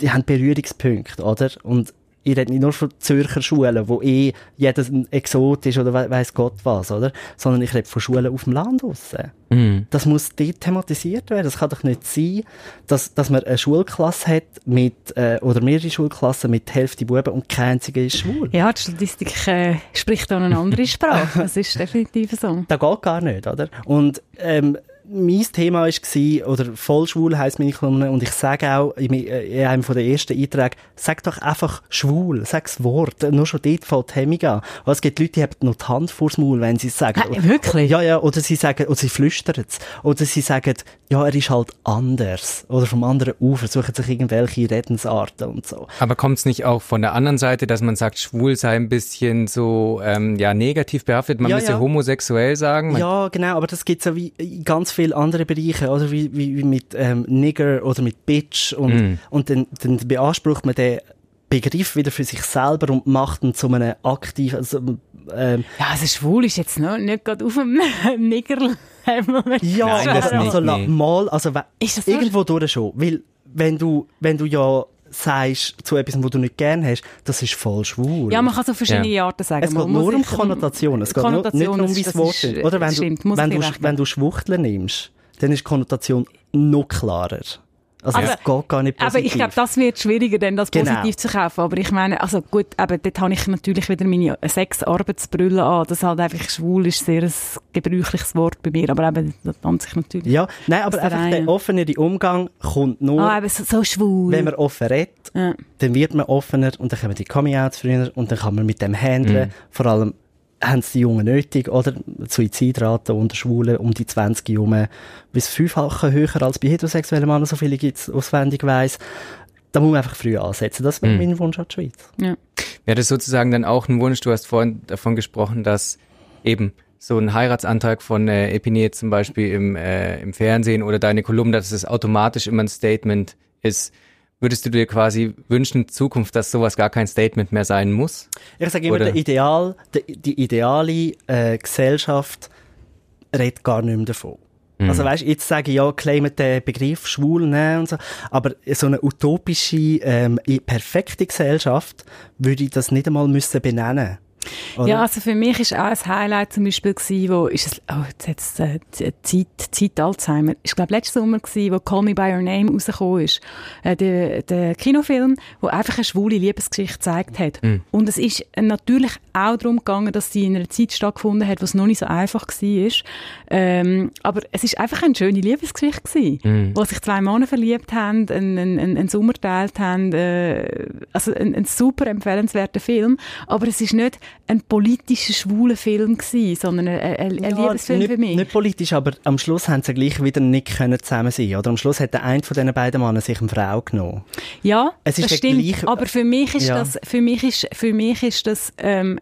die haben Berührungspunkte, oder? Und ich rede nicht nur von Zürcher Schulen, wo eh jeder ein Exot ist oder we weiss Gott was, oder? Sondern ich rede von Schulen auf dem Land draussen. Mm. Das muss dort thematisiert werden. Das kann doch nicht sein, dass, dass man eine Schulklasse hat mit, äh, oder mehrere Schulklassen mit Hälfte Buben und kein einziger ist schwul. Ja, die Statistik äh, spricht dann eine andere Sprache. Das ist definitiv so. Das geht gar nicht, oder? Und, ähm, mein Thema war, oder vollschwul heisst meine Kolumne, und ich sage auch in, einem der ersten Einträge, sag doch einfach schwul, sag das Wort, nur schon dort fällt die Hemmung an. Weil es gibt Leute, die haben noch die Hand vors Maul, wenn sie es sagen. Äh, wirklich? Ja, ja, oder sie sagen, oder sie flüstern es. Oder sie sagen, ja, er ist halt anders. Oder vom anderen Ufer suchen sich irgendwelche Redensarten und so. Aber kommt es nicht auch von der anderen Seite, dass man sagt, schwul sei ein bisschen so, ähm, ja, negativ behaftet, man ja, müsse ja. homosexuell sagen? Man ja, genau, aber das gibt es ja wie ganz viele andere Bereiche, oder wie, wie, wie mit ähm, Nigger oder mit Bitch und, mm. und dann, dann beansprucht man den Begriff wieder für sich selber und macht ihn zu einem aktiven, also, ähm, Ja, also schwul ist jetzt noch nicht gerade auf dem Nigger-Level. Ja, Nein, aber also, nicht, mal, also, irgendwo durch schon, weil, wenn du, wenn du ja sagst zu etwas, was du nicht gerne hast, das ist voll schwul. Ja, man kann so verschiedene ja. Arten sagen. Es geht nur um Konnotationen. Es geht Konnotation nicht nur um das Wort. Oder wenn, stimmt, du, wenn, du, wenn du Schwuchtler nimmst, dann ist die Konnotation noch klarer. Also aber, es geht gar nicht positiv. Aber ich glaube, das wird schwieriger, denn das genau. positiv zu kaufen. Aber ich meine, also gut, aber dort habe ich natürlich wieder meine sechs Arbeitsbrille an. Das halt einfach schwul ist sehr ein gebräuchliches Wort bei mir. Aber eben, das an sich natürlich. Ja, nein, aber einfach der, der offenere Umgang kommt nur, ah, eben so, so schwul. wenn man offen redet, ja. dann wird man offener und dann kommen die Coming-outs früher und dann kann man mit dem handeln. Mhm. Vor allem haben es die Jungen nötig, oder? Suizidrate unter Schwulen um die 20 Jungen bis fünffache höher als bei heterosexuellen Männern, so viele gibt es auswendig weiss. Da muss man einfach früh ansetzen. Das wäre mhm. mein Wunsch an die Schweiz. Ja. Wäre das sozusagen dann auch ein Wunsch, du hast vorhin davon gesprochen, dass eben so ein Heiratsantrag von äh, Epine zum Beispiel im, äh, im Fernsehen oder deine Kolumne, dass es automatisch immer ein Statement ist, Würdest du dir quasi wünschen in Zukunft, dass sowas gar kein Statement mehr sein muss? Ich sage immer, der Ideal, der, die ideale äh, Gesellschaft redet gar nicht mehr davon. Mhm. Also weißt, jetzt sage ich ja, claimen den Begriff schwul ne, und so, aber so eine utopische, ähm, perfekte Gesellschaft würde ich das nicht einmal müssen benennen oder? Ja, also für mich ist auch ein Highlight zum Beispiel gewesen, wo ist es, oh, jetzt es äh, Zeit, Zeit Alzheimer. Ich glaube letzten Sommer gewesen, wo Call Me By Your Name rausgekommen ist. Äh, der, der Kinofilm, wo einfach eine schwule Liebesgeschichte gezeigt hat. Mhm. Und es ist natürlich auch darum gegangen, dass sie in einer Zeit stattgefunden hat, wo es noch nicht so einfach war. Ähm, aber es ist einfach eine schöne Liebesgeschichte gewesen, mhm. wo sich zwei Männer verliebt haben, einen, einen, einen Sommer geteilt haben, äh, also ein, ein super empfehlenswerter Film. Aber es ist nicht ein politischer, schwuler Film gewesen, sondern ein, ein, ein ja, Liebesfilm nicht, für mich. Nicht politisch, aber am Schluss haben sie gleich wieder nicht können zusammen sein Oder am Schluss hat der eine von diesen beiden Männern sich eine Frau genommen. Ja, es ist das stimmt. Gleiche, aber für mich ist ja. das, für mich ist, für mich ist das ähm,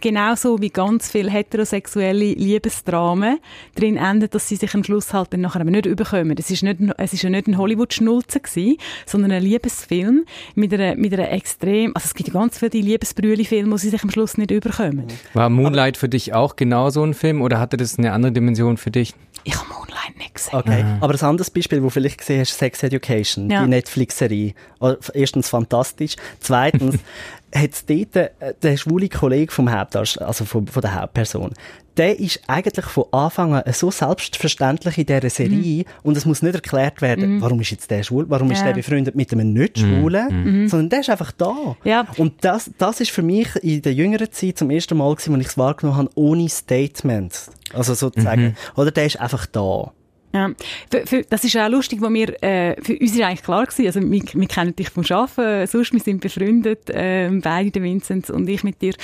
genauso wie ganz viele heterosexuelle Liebesdramen drin enden, dass sie sich am Schluss halt dann nachher nicht überkommen. Es ist nicht, es ist ja nicht ein Hollywood-Schnulze gewesen, sondern ein Liebesfilm mit einer, mit einer extrem, also es gibt ja ganz viele Liebesbrühle-Filme, wo sie sich am Schluss nicht überkommen. War Moonlight für dich auch genau so ein Film oder hatte das eine andere Dimension für dich? Ich habe Moonlight gesehen. Okay, ah. aber ein anderes Beispiel, wo vielleicht gesehen hast, Sex Education, ja. die Netflix-Serie. Oh, erstens fantastisch, zweitens hat es dort äh, der schwule Kollege vom Hauptdarsteller, also von, von, der Hauptperson, der ist eigentlich von Anfang an so selbstverständlich in dieser Serie mm. und es muss nicht erklärt werden, mm. warum ist jetzt der schwul, warum ja. ist der befreundet mit einem Nicht-Schwulen, mm. sondern der ist einfach da. Ja. Und das, das ist für mich in der jüngeren Zeit zum ersten Mal gewesen, als ich es wahrgenommen habe, ohne Statement. Also sozusagen. -hmm. Oder der ist einfach da. Ja, für, für, das ist auch lustig, wo wir, äh, für uns ist eigentlich klar gewesen, also wir, wir kennen dich vom Arbeiten, sonst, wir sind befreundet, äh, beide, der Vincent und ich mit dir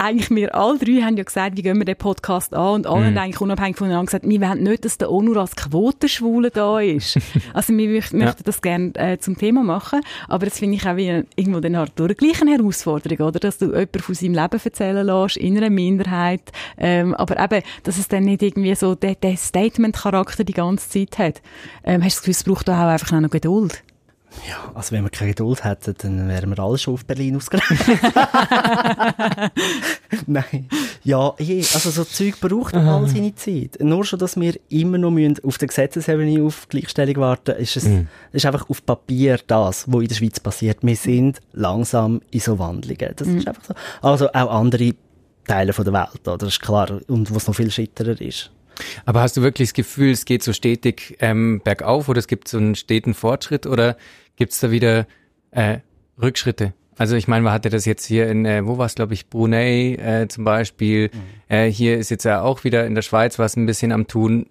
eigentlich wir alle drei haben ja gesagt, wie gehen wir den Podcast an und alle mhm. haben eigentlich unabhängig voneinander gesagt, wir wollen nicht, dass der Onur als Quotenschwule da ist. also wir möchten ja. das gerne äh, zum Thema machen, aber das finde ich auch wie irgendwo dann halt durch gleich eine Herausforderung, oder? Dass du jemanden von seinem Leben erzählen lässt, in einer Minderheit, ähm, aber eben, dass es dann nicht irgendwie so den, den Statement-Charakter die ganze Zeit hat. Ähm, hast du das Gefühl, es braucht auch einfach noch Geduld? Ja, also wenn wir keine Geduld hätten, dann wären wir alle schon auf Berlin ausgereist. Nein. Ja, also so Zeug braucht all seine Zeit. Nur schon, dass wir immer noch müssen auf der Gesetzesebene auf Gleichstellung warten, ist es mm. ist einfach auf Papier das, was in der Schweiz passiert. Wir sind langsam in so Wandlungen. Das mm. ist einfach so. Also auch andere Teile der Welt, oder? Das ist klar. Und wo es noch viel schitterer ist. Aber hast du wirklich das Gefühl, es geht so stetig ähm, bergauf oder es gibt so einen steten Fortschritt oder gibt es da wieder äh, Rückschritte? Also ich meine, man hatte das jetzt hier in, äh, wo war es, glaube ich, Brunei äh, zum Beispiel. Mhm. Äh, hier ist jetzt ja auch wieder in der Schweiz was ein bisschen am Tun.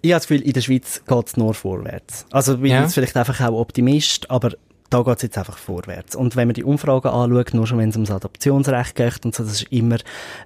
Ich habe das Gefühl, in der Schweiz geht es nur vorwärts. Also bin ja. jetzt vielleicht einfach auch Optimist, aber da geht es jetzt einfach vorwärts. Und wenn man die Umfragen anschaut, nur schon wenn es ums Adoptionsrecht geht und so, das ist immer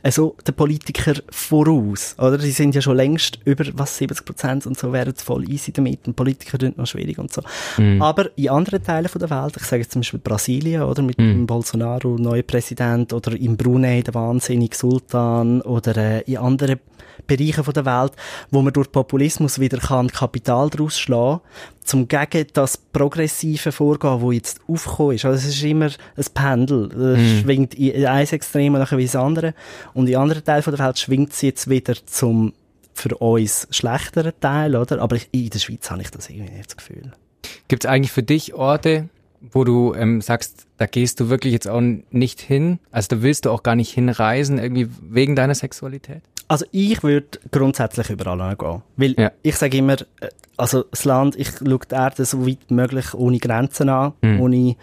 also der Politiker voraus, oder? Die sind ja schon längst über, was, 70 Prozent und so, wären voll easy damit und Politiker sind noch schwierig und so. Mhm. Aber in anderen Teilen von der Welt, ich sage jetzt zum Beispiel Brasilien, oder? Mit mhm. Bolsonaro, neuer Präsident, oder in Brunei, der wahnsinnige Sultan, oder äh, in anderen Bereichen von der Welt, wo man durch Populismus wieder kann Kapital daraus schlagen, zum gegen das progressive Vorgehen, wo jetzt aufgekommen ist. Also es ist immer ein Pendel. Es mm. schwingt in ein Extrem und nachher wie das andere. Und in anderen Teilen der Welt schwingt es jetzt wieder zum für uns schlechteren Teil, oder? Aber in der Schweiz habe ich das irgendwie nicht das Gefühl. Gibt es eigentlich für dich Orte, wo du ähm, sagst, da gehst du wirklich jetzt auch nicht hin? Also da willst du auch gar nicht hinreisen, irgendwie wegen deiner Sexualität? Also ich würde grundsätzlich überall gehen. Weil ja. ich sage immer, äh, also das Land, ich schaue die Erde so weit möglich ohne Grenzen an, mhm. ohne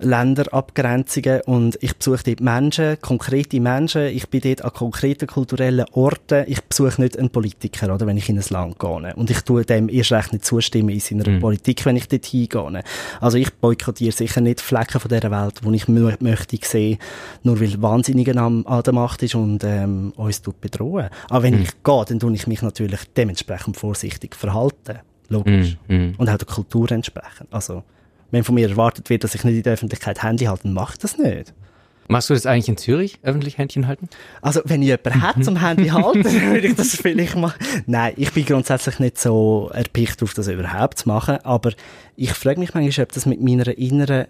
Länderabgrenzungen und ich besuche dort Menschen, konkrete Menschen, ich bin dort an konkreten kulturellen Orten, ich besuche nicht einen Politiker, oder, wenn ich in ein Land gehe. Und ich tue dem erst recht nicht zustimmen in seiner mhm. Politik, wenn ich dort hingehe. Also ich boykottiere sicher nicht Flecken von dieser Welt, wo ich möchte sehen, nur weil Wahnsinniger an der Macht ist und ähm, uns bedrohen. Aber wenn mhm. ich gehe, dann tue ich mich natürlich dementsprechend vorsichtig verhalten. Logisch. Mm, Und auch der Kultur entsprechend. Also, wenn von mir erwartet wird, dass ich nicht in der Öffentlichkeit Handy halte, dann mach ich das nicht. Machst du das eigentlich in Zürich, öffentlich Händchen halten? Also, wenn ich jemanden hätte zum Handy halten, würde ich das vielleicht machen. Nein, ich bin grundsätzlich nicht so erpicht darauf, das überhaupt zu machen, aber ich frage mich manchmal, ob das mit meiner inneren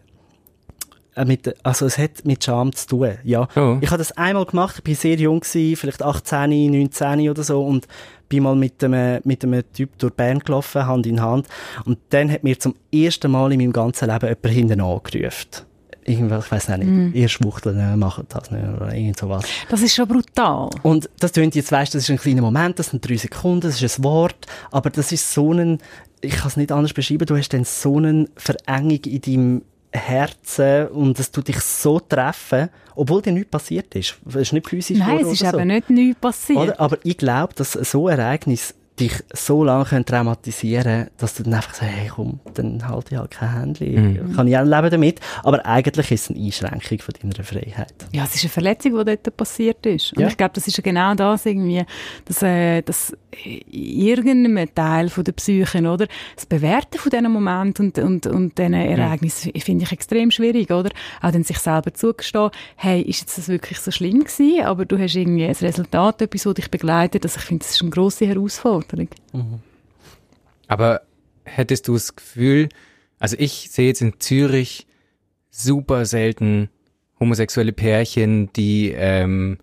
mit, also es hat mit Scham zu tun, ja. Oh. Ich habe das einmal gemacht, ich war sehr jung gewesen, vielleicht 18, 19 oder so und bin mal mit einem, mit einem Typ durch Bern gelaufen, Hand in Hand. Und dann hat mir zum ersten Mal in meinem ganzen Leben jemand hinten angerufen. Irgendwas, ich weiß nicht, mm. ihr Schwuchteln äh, machen das nicht, oder irgend sowas. Das ist schon brutal. Und das tönt jetzt, weißt, das ist ein kleiner Moment, das sind drei Sekunden, das ist ein Wort, aber das ist so ein, ich kann es nicht anders beschreiben, du hast dann so eine Verengung in deinem Herzen und es tut dich so treffen, obwohl dir nichts passiert ist. Es ist nicht physisch Nein, es ist so. eben nicht nichts passiert. Oder? Aber ich glaube, dass so ein Ereignis dich so lange traumatisieren können, dass du dann einfach sagst, hey komm, dann halte ich halt kein Handy. Mhm. Kann ich auch leben damit. Aber eigentlich ist es eine Einschränkung von deiner Freiheit. Ja, es ist eine Verletzung, die dort passiert ist. Und ja. ich glaube, das ist ja genau das irgendwie, dass, äh, dass irgendeinem Teil von der Psyche, oder? Das Bewerten von diesen Momenten und, und, und diesen Ereignissen mhm. finde ich extrem schwierig, oder? Auch dann sich selber zugestehen, hey, ist jetzt das wirklich so schlimm gewesen? Aber du hast irgendwie ein Resultat, etwas, das dich begleitet. Also ich finde, das ist eine grosse Herausforderung. Herausforderung. Mhm. Aber hättest du das Gefühl, also ich sehe jetzt in Zürich super selten homosexuelle Pärchen, die ähm,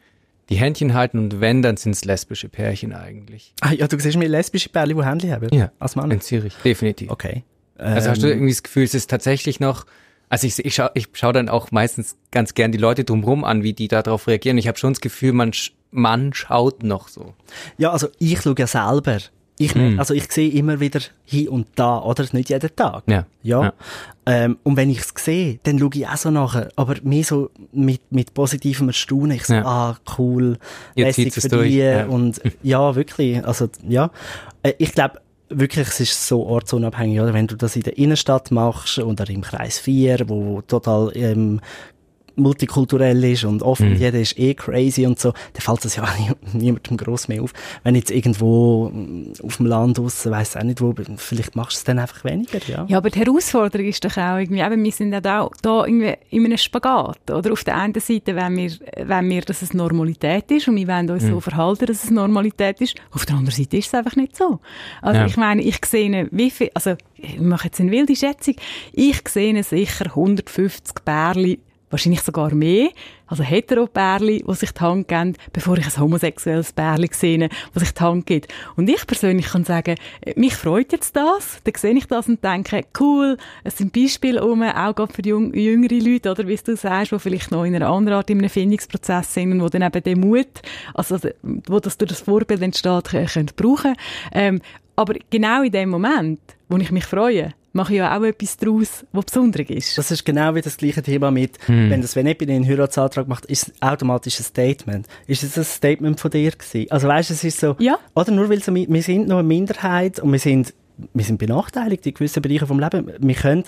die Händchen halten und wenn, dann sind es lesbische Pärchen eigentlich. Ah ja, du siehst mir lesbische Pärchen, die Händchen haben? Ja, als Mann? in Zürich, definitiv. Okay. Also hast du ähm, irgendwie das Gefühl, es ist tatsächlich noch, also ich, ich schaue ich schau dann auch meistens ganz gern die Leute drumherum an, wie die darauf reagieren. Ich habe schon das Gefühl, man, man schaut noch so. Ja, also ich schaue ja selber. Ich, mm. Also ich sehe immer wieder hier und da, oder? Nicht jeden Tag. Ja. ja. ja. Ähm, und wenn ich es sehe, dann schaue ich auch so nachher. Aber mehr so mit, mit positivem Erstaunen. Ich so, ja. ah, cool, lässig für dich. Ja. Und ja, wirklich. Also, ja. Äh, ich glaube, wirklich, es ist so ortsunabhängig, oder? Wenn du das in der Innenstadt machst oder im Kreis 4, wo total ähm, multikulturell ist und offen, mhm. jeder ist eh crazy und so, dann fällt das ja auch niemandem gross mehr auf. Wenn jetzt irgendwo mm, auf dem Land draussen, weiss auch nicht wo, vielleicht machst du es dann einfach weniger, ja. Ja, aber die Herausforderung ist doch auch irgendwie, eben, wir sind ja da, da irgendwie in einem Spagat, oder? Auf der einen Seite wenn wir, wenn wir, dass es Normalität ist und wir wollen uns mhm. so verhalten, dass es Normalität ist. Auf der anderen Seite ist es einfach nicht so. Also ja. ich meine, ich sehe wie viel, also ich mache jetzt eine wilde Schätzung, ich sehe sicher 150 Bärli wahrscheinlich sogar mehr, also Hetero-Pärchen, die sich die Hand geben, bevor ich ein homosexuelles Pärchen sehe, das sich die Hand gibt. Und ich persönlich kann sagen, mich freut jetzt das, dann sehe ich das und denke, cool, es sind Beispiele um, auch gerade für jüng jüngere Leute, oder wie du sagst, die vielleicht noch in einer anderen Art in einem Findungsprozess sind und wo dann eben den Mut, also wo das durch das Vorbild entsteht, können brauchen. Ähm, aber genau in dem Moment, wo ich mich freue, mache ich ja auch etwas daraus, was besonders ist. Das ist genau wie das gleiche Thema mit, hm. wenn das Venepin einen Heiratsantrag macht, ist es automatisch ein Statement. Ist es ein Statement von dir gewesen? Also weißt du, es ist so, ja. oder nur weil so, wir sind noch eine Minderheit und wir sind, wir sind benachteiligt in gewissen Bereichen vom Leben. Wir können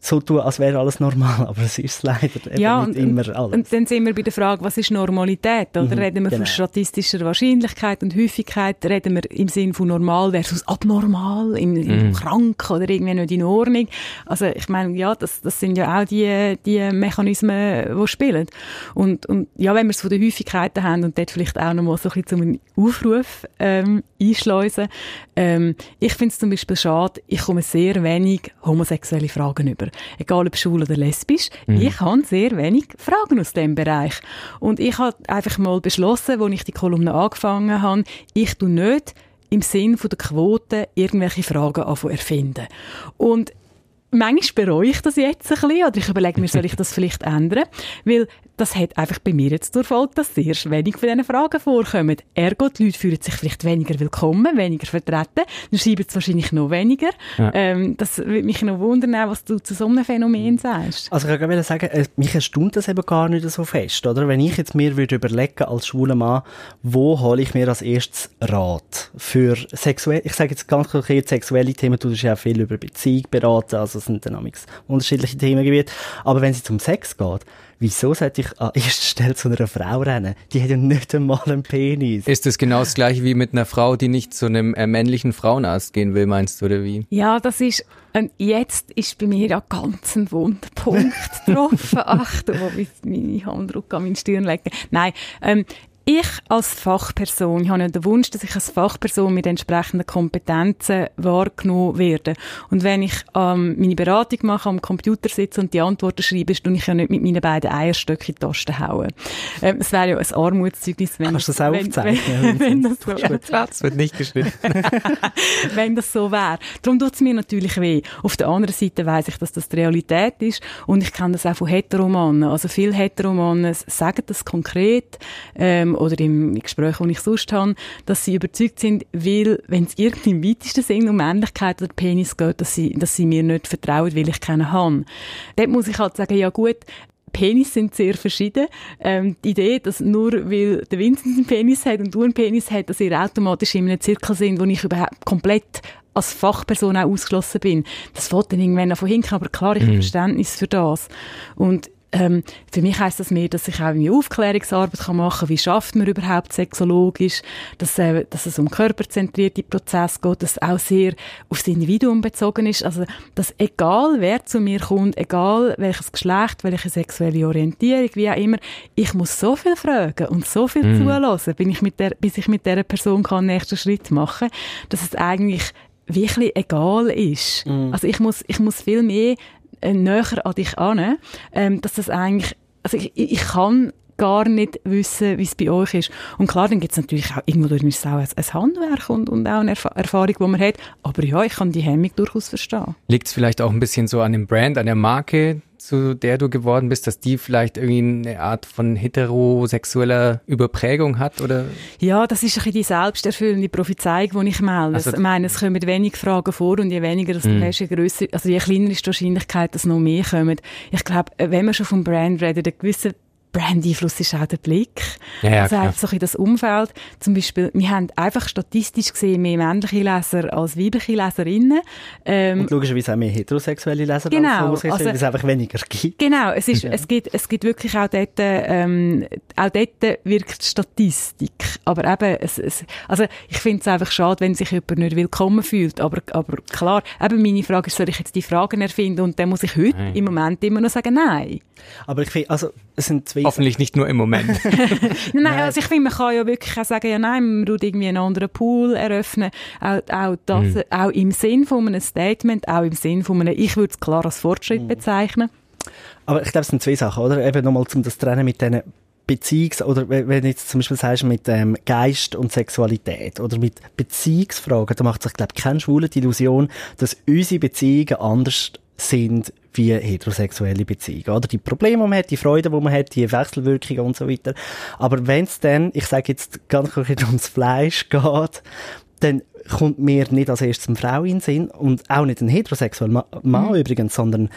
so tun, als wäre alles normal, aber es ist leider eben ja, nicht und, immer alles. Und dann sind wir bei der Frage, was ist Normalität? Oder mhm, reden wir genau. von statistischer Wahrscheinlichkeit und Häufigkeit? Reden wir im Sinn von normal versus abnormal, im, im mhm. krank oder irgendwie nicht in Ordnung? Also ich meine, ja, das, das sind ja auch die, die Mechanismen, die spielen. Und, und ja, wenn wir es von den Häufigkeiten haben und dort vielleicht auch noch mal so ein bisschen zum Aufruf ähm, einschleusen. Ähm, ich finde es zum Beispiel schade, ich komme sehr wenig homosexuelle Fragen über. Immer. Egal ob schwul oder lesbisch. Mhm. Ich habe sehr wenig Fragen aus dem Bereich. Und ich habe einfach mal beschlossen, als ich die Kolumne angefangen habe, ich tu nicht im Sinn von der Quote irgendwelche Fragen erfinden. Und manchmal bereue ich das jetzt ein bisschen, oder ich überlege mir, soll ich das vielleicht ändern? Weil das hat einfach bei mir jetzt zur Folge, dass sehr wenig von diesen Fragen vorkommen. Ergo, die Leute fühlen sich vielleicht weniger willkommen, weniger vertreten, dann schreiben es wahrscheinlich noch weniger. Ja. Ähm, das würde mich noch wundern, was du zu so einem Phänomen sagst. Also ich kann sagen, äh, mich erstaunt das eben gar nicht so fest, oder? Wenn ich jetzt mir würde überlegen als schwuler Mann, wo hole ich mir als erstes Rat für sexuelle, ich sage jetzt ganz konkret sexuelle Themen, du hast ja auch viel über Beziehung beraten, also es sind dann unterschiedliche Themengebiete, aber wenn es um Sex geht, wieso sollte ich an erster Stelle zu einer Frau rennen? Die hat ja nicht einmal einen Penis. Ist das genau das gleiche wie mit einer Frau, die nicht zu einem äh, männlichen Frauenarzt gehen will, meinst du, oder wie? Ja, das ist, ähm, jetzt ist bei mir ja ganz ein Wunderpunkt getroffen. Achtung, wo ich meine Hand an meine Stirn lege. Nein, ähm, ich als Fachperson, ich habe ja den Wunsch, dass ich als Fachperson mit entsprechenden Kompetenzen wahrgenommen werde. Und wenn ich ähm, meine Beratung mache, am Computer sitze und die Antworten schreibe, tue ich ja nicht mit meinen beiden Eierstöcken in die Tasten hauen. Ähm, es wäre ja ein Armutszeugnis, wenn, Kannst du das auch wenn, wenn, wenn, das so Das wird nicht geschnitten. wenn das so wäre. Darum tut es mir natürlich weh. Auf der anderen Seite weiss ich, dass das die Realität ist und ich kenne das auch von Heteromannen. Also viele Heteromannen sagen das konkret ähm, oder im Gespräch, das ich sonst habe, dass sie überzeugt sind, weil, wenn es irgendwie im weitesten Sinn um Männlichkeit oder Penis geht, dass sie, dass sie mir nicht vertrauen, weil ich keinen habe. Dort muss ich halt sagen, ja gut, Penis sind sehr verschieden. Ähm, die Idee, dass nur weil der Vincent einen Penis hat und du einen Penis hast, dass ihr automatisch in einem Zirkel sind, wo ich überhaupt komplett als Fachperson auch ausgeschlossen bin. Das fällt dann irgendwann von hinten, aber klar, ich habe mhm. Verständnis für das. Und ähm, für mich heißt das mehr, dass ich auch eine Aufklärungsarbeit kann machen kann, wie schafft man überhaupt sexologisch, dass, äh, dass es um körperzentrierte Prozesse geht, dass es auch sehr aufs Individuum bezogen ist, also dass egal wer zu mir kommt, egal welches Geschlecht, welche sexuelle Orientierung, wie auch immer, ich muss so viel fragen und so viel mm. zulassen, bin ich mit der, bis ich mit dieser Person kann den nächsten Schritt machen, dass es eigentlich wirklich egal ist. Mm. Also ich muss, ich muss viel mehr äh, näher an dich an, ähm, dass das eigentlich, also ich, ich kann gar nicht wissen, wie es bei euch ist. Und klar, dann gibt es natürlich auch, irgendwo durch auch ein, ein Handwerk und, und auch eine Erf Erfahrung, die man hat. Aber ja, ich kann die Hemmung durchaus verstehen. Liegt es vielleicht auch ein bisschen so an dem Brand, an der Marke, zu der du geworden bist, dass die vielleicht irgendwie eine Art von heterosexueller Überprägung hat, oder? Ja, das ist ein bisschen die selbsterfüllende Prophezeiung, die ich melde. Also, ich meine, es kommen wenig Fragen vor und je weniger das mm. hast, je grösser, also je kleiner ist die Wahrscheinlichkeit, dass noch mehr kommen. Ich glaube, wenn man schon vom Brand redet, ein gewisser Brand-Einfluss ist auch der Blick. Ja, ja, also einfach so in das Umfeld. Zum Beispiel, wir haben einfach statistisch gesehen mehr männliche Leser als weibliche Leserinnen. Ähm, Und logischerweise auch mehr heterosexuelle Leser genau, als homosexuelle, also, weil es einfach weniger gibt. Genau, es, ist, ja. es, gibt, es gibt wirklich auch dort, ähm, auch dort wirkt Statistik. Aber eben, es, es, also ich finde es einfach schade, wenn sich jemand nicht willkommen fühlt. Aber, aber klar, eben meine Frage ist, soll ich jetzt die Fragen erfinden? Und dann muss ich heute nein. im Moment immer noch sagen, nein. Aber ich finde, also es sind zwei Hoffentlich nicht nur im Moment. nein, also ich finde, man kann ja wirklich auch sagen, ja nein, man tut irgendwie einen anderen Pool eröffnen. Auch, auch, das, mhm. auch im Sinn von einem Statement, auch im Sinn von einem, ich würde es klar als Fortschritt mhm. bezeichnen. Aber ich glaube, es sind zwei Sachen, oder? Eben nochmal zum das Trennen mit diesen Beziehungs- oder wenn du jetzt zum Beispiel sagst mit ähm, Geist und Sexualität oder mit Beziehungsfragen, da macht sich, glaube ich, keine Schwule die Illusion, dass unsere Beziehungen anders sind wie heterosexuelle Beziehungen. Oder die Probleme, die man hat, die Freude, die man hat, die Wechselwirkungen und so weiter. Aber wenn es dann, ich sage jetzt ganz konkret ums Fleisch geht, dann kommt mir nicht als erstes eine Frau in den Sinn und auch nicht ein heterosexueller Mann mhm. übrigens, sondern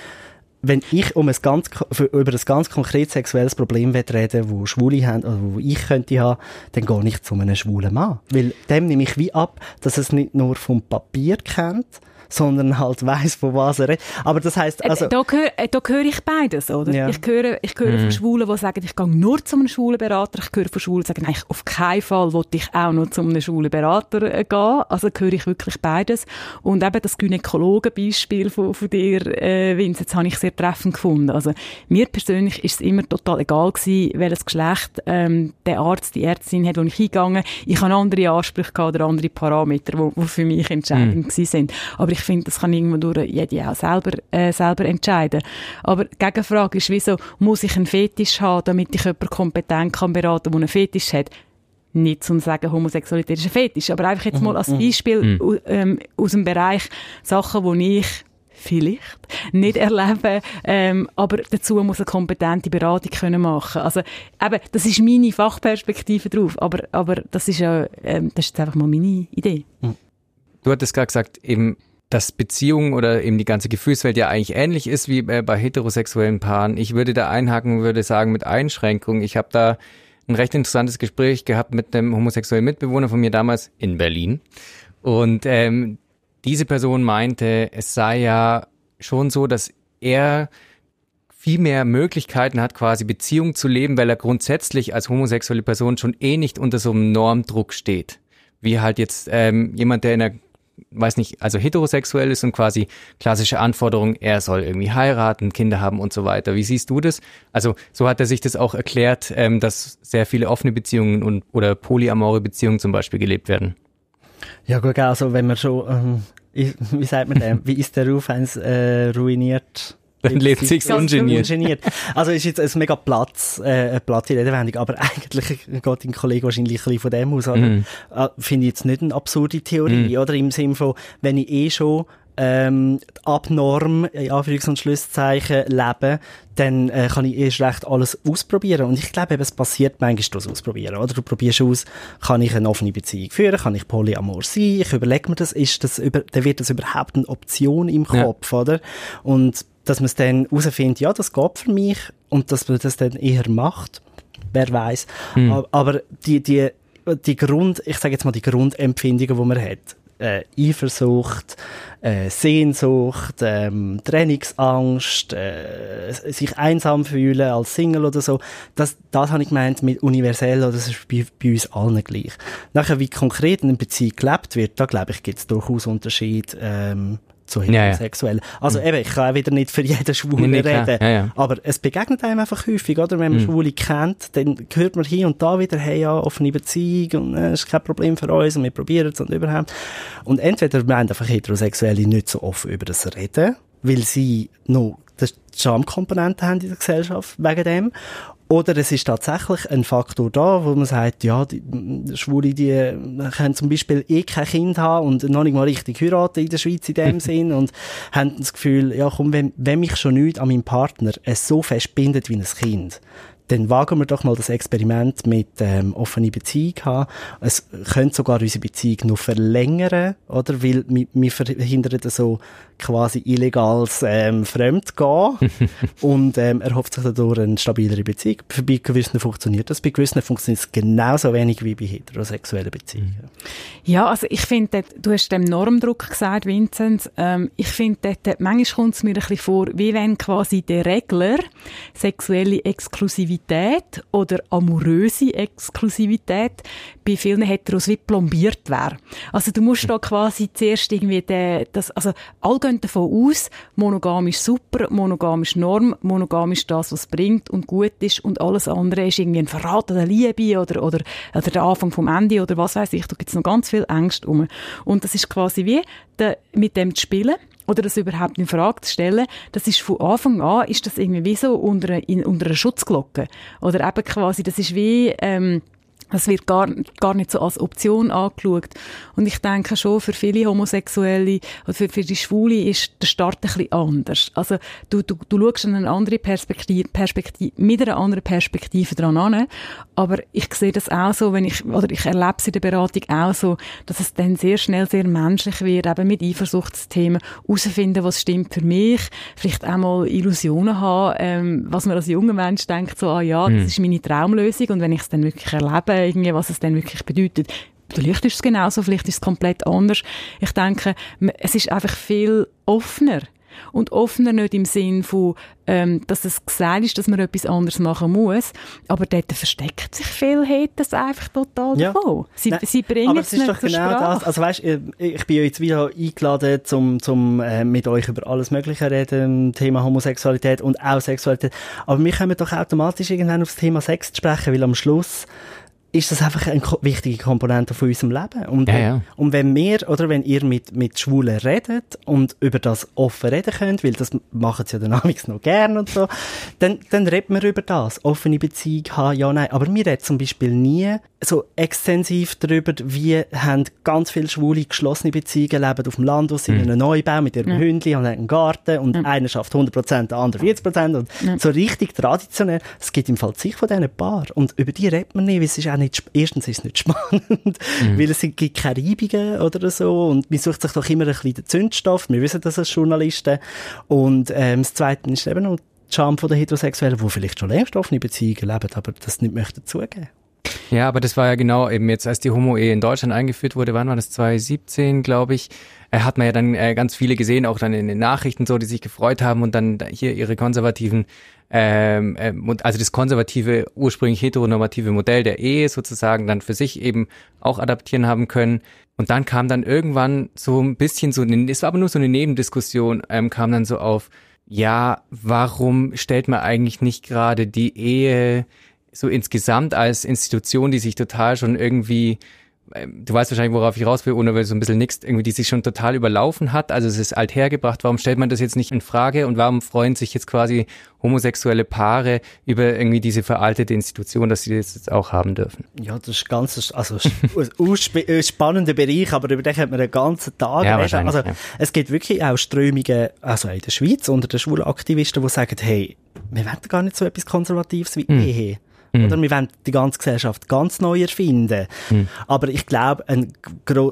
wenn ich um ein ganz, über ein ganz konkretes sexuelles Problem reden wo Schwule haben, oder wo ich könnte haben, dann gehe ich zu einem schwulen Mann. Weil dem nehme ich wie ab, dass es nicht nur vom Papier kennt, sondern halt weiß, von was er redet. Aber das heißt, äh, also... Da, höre, äh, da höre ich beides, oder? Ja. Ich höre, ich höre mhm. von Schwulen, die sagen, ich gehe nur zu einem schwulen Berater. Ich höre von Schwulen, die sagen, nein, auf keinen Fall wollte ich auch nur zu einem schwulen Berater äh, gehen. Also höre ich wirklich beides. Und eben das Gynäkologenbeispiel von, von dir, äh, Vince, jetzt habe ich sehr treffend gefunden. Also mir persönlich ist es immer total egal gewesen, welches Geschlecht ähm, der Arzt, die Ärztin hat, wo ich hingegangen. Ich habe andere Ansprüche gehabt oder andere Parameter, die, für mich entscheidend mhm. sind. Aber ich finde, das kann irgendwo durch jede auch selber, äh, selber entscheiden. Aber die Gegenfrage ist, wieso muss ich einen Fetisch haben, damit ich jemanden kompetent kann beraten, der einen Fetisch hat? nicht zu sagen, Homosexualität ist ein Fetisch, aber einfach jetzt mal als mhm. Beispiel mhm. ähm, aus dem Bereich Sachen, wo ich vielleicht nicht erleben, ähm, aber dazu muss eine kompetente Beratung können machen. Also eben, das ist meine Fachperspektive drauf, aber, aber das ist ja, ähm, das ist einfach mal meine Idee. Mhm. Du hattest gerade gesagt, eben, dass Beziehung oder eben die ganze Gefühlswelt ja eigentlich ähnlich ist wie bei, bei heterosexuellen Paaren. Ich würde da einhaken und würde sagen, mit Einschränkungen. Ich habe da ein recht interessantes Gespräch gehabt mit einem homosexuellen Mitbewohner von mir damals in Berlin. Und ähm, diese Person meinte, es sei ja schon so, dass er viel mehr Möglichkeiten hat, quasi Beziehung zu leben, weil er grundsätzlich als homosexuelle Person schon eh nicht unter so einem Normdruck steht. Wie halt jetzt ähm, jemand, der in einer weiß nicht, also heterosexuell ist und quasi klassische Anforderung, er soll irgendwie heiraten, Kinder haben und so weiter. Wie siehst du das? Also so hat er sich das auch erklärt, ähm, dass sehr viele offene Beziehungen und oder polyamore Beziehungen zum Beispiel gelebt werden. Ja gut, also wenn man schon, ähm, wie sagt man denn, wie ist der Ruf eins äh, ruiniert? Dann lebt sich ungeniert. ungeniert. Also ist jetzt ein mega Platz, äh, eine platte Redewendung, aber eigentlich geht dein Kollege wahrscheinlich ein bisschen von dem aus. Mm. Finde ich jetzt nicht eine absurde Theorie, mm. oder? Im Sinne von, wenn ich eh schon ähm, abnorm, in Anführungs- und Schlusszeichen, leben, dann äh, kann ich erst recht alles ausprobieren. Und ich glaube, es passiert manchmal das Ausprobieren. Oder du probierst aus, kann ich eine offene Beziehung führen, kann ich polyamor sein, ich überlege mir das, ist das über, dann wird das überhaupt eine Option im Kopf, ja. oder? Und dass man es dann herausfindet, ja, das geht für mich und dass man das dann eher macht, wer weiß. Mhm. Aber die, die, die Grund, ich sage jetzt mal die Grundempfindungen, die man hat, äh, Eifersucht, äh, Sehnsucht, ähm, Trennungsangst, äh, sich einsam fühlen als Single oder so, das, das habe ich gemeint mit universell oder das ist bei, bei uns allen gleich. Nachher, wie konkret in einer Beziehung gelebt wird, da glaube ich, gibt es durchaus Unterschied ähm, zu heterosexuell. Ja, ja. Also mhm. eben, ich kann auch wieder nicht für jeden Schwulen nicht, reden, ja, aber es begegnet einem einfach häufig, oder? Wenn man mhm. Schwule kennt, dann hört man hier und da wieder, hey, ja, offene Beziehung und äh, ist kein Problem für uns und wir probieren es und überhaupt. Und entweder meinen einfach Heterosexuelle nicht so offen über das reden, weil sie noch die Schamkomponente haben in der Gesellschaft wegen dem. Oder es ist tatsächlich ein Faktor da, wo man sagt, ja, die, Schwule, die können zum Beispiel eh kein Kind haben und noch nicht mal richtig heiraten in der Schweiz in dem Sinn und haben das Gefühl, ja komm, wenn, wenn mich schon nicht an meinem Partner es so fest bindet wie ein Kind, dann wagen wir doch mal das Experiment mit ähm, offene Beziehung haben. Es könnte sogar unsere Beziehung noch verlängern, oder? Weil wir, wir verhindern so quasi illegales ähm, Fremdgehen und ähm, erhofft sich dadurch eine stabilere Beziehung. Bei gewissen funktioniert das, bei gewissen funktioniert es genauso wenig wie bei heterosexuellen Beziehungen. Ja, also ich finde, du hast dem Normdruck gesagt, Vincent. Ähm, ich finde, manchmal kommt es mir ein bisschen vor, wie wenn quasi der Regler sexuelle Exklusivität oder amoröse Exklusivität bei vielen Heteros wie plombiert wäre. Also du musst da quasi zuerst irgendwie den, das, also allgemein gehen davon aus, monogam ist super, monogam ist Norm, monogam ist das, was bringt und gut ist und alles andere ist irgendwie ein Verrat der Liebe oder, oder, oder der Anfang vom Ende oder was weiß ich. Da gibt es noch ganz viel Ängste um. Und das ist quasi wie de, mit dem zu spielen oder das überhaupt in Frage zu stellen, das ist von Anfang an, ist das irgendwie wie so unter, in, unter einer Schutzglocke. Oder eben quasi, das ist wie, ähm, das wird gar, gar nicht so als Option angeschaut. Und ich denke schon, für viele Homosexuelle oder für, für die Schwule ist der Start ein bisschen anders. Also du, du, du schaust eine andere Perspektive, Perspektive, mit einer anderen Perspektive dran an. Aber ich sehe das auch so, wenn ich, oder ich erlebe es in der Beratung auch so, dass es dann sehr schnell sehr menschlich wird, eben mit Eifersuchtsthemen, herausfinden, was stimmt für mich, vielleicht auch mal Illusionen haben, ähm, was man als junger Mensch denkt, so, ah ja, das hm. ist meine Traumlösung und wenn ich es dann wirklich erlebe, irgendwie, was es denn wirklich bedeutet. Vielleicht ist es genauso, vielleicht ist es komplett anders. Ich denke, es ist einfach viel offener. Und offener nicht im Sinn von, ähm, dass es gesagt ist, dass man etwas anderes machen muss. Aber dort versteckt sich viel Haters einfach total ja. davon. Sie, Nein, sie bringen aber es ist doch genau Sprache. das. Also weißt, ich bin ja jetzt wieder eingeladen, zum, zum äh, mit euch über alles Mögliche reden, Thema Homosexualität und auch Sexualität. Aber wir kommen doch automatisch irgendwann aufs Thema Sex zu sprechen, weil am Schluss ist das einfach eine wichtige Komponente von unserem Leben. Und, ja, ja. und wenn wir, oder wenn ihr mit, mit Schwulen redet und über das offen reden könnt, weil das machen sie ja dann noch gern und so, dann, dann reden wir über das. Offene Beziehung haben, ja, nein. Aber wir reden zum Beispiel nie so extensiv darüber, wie haben ganz viele Schwule geschlossene Beziehungen leben auf dem Land, wo sie mhm. in einem Neubau mit ihrem ja. Hündchen haben einen Garten und ja. einer schafft 100%, der andere 40% und ja. so richtig traditionell. Es gibt im Fall sich von diesen Paar und über die redet man nicht, weil es ist auch nicht, erstens ist es nicht spannend, mhm. weil es gibt keine Reibungen oder so und man sucht sich doch immer ein bisschen den Zündstoff, wir wissen das als Journalisten und ähm, das Zweite ist eben noch die Charme der Heterosexuellen, die vielleicht schon längst offene Beziehungen leben, aber das nicht möchten zugeben. Ja, aber das war ja genau eben jetzt, als die Homo-Ehe in Deutschland eingeführt wurde, wann war das? 2017, glaube ich. Äh, hat man ja dann äh, ganz viele gesehen, auch dann in den Nachrichten so, die sich gefreut haben und dann hier ihre konservativen, ähm, äh, also das konservative, ursprünglich heteronormative Modell der Ehe sozusagen dann für sich eben auch adaptieren haben können. Und dann kam dann irgendwann so ein bisschen so, es war aber nur so eine Nebendiskussion, ähm, kam dann so auf, ja, warum stellt man eigentlich nicht gerade die Ehe so insgesamt als Institution, die sich total schon irgendwie ähm, du weißt wahrscheinlich, worauf ich raus will, ohne weil so ein bisschen nix, irgendwie, die sich schon total überlaufen hat. Also es ist althergebracht. Warum stellt man das jetzt nicht in Frage und warum freuen sich jetzt quasi homosexuelle Paare über irgendwie diese veraltete Institution, dass sie das jetzt auch haben dürfen? Ja, das ist ganz, also ein spannender Bereich, aber über den hat man den ganzen Tag ja, reden. Also ja. es gibt wirklich auch Strömungen, also in der Schweiz unter den schwulen Aktivisten, die sagen, hey, wir wollen gar nicht so etwas Konservatives wie mhm. Ehe. Mhm. Oder wir wollen die ganze Gesellschaft ganz neu erfinden. Mhm. Aber ich glaube,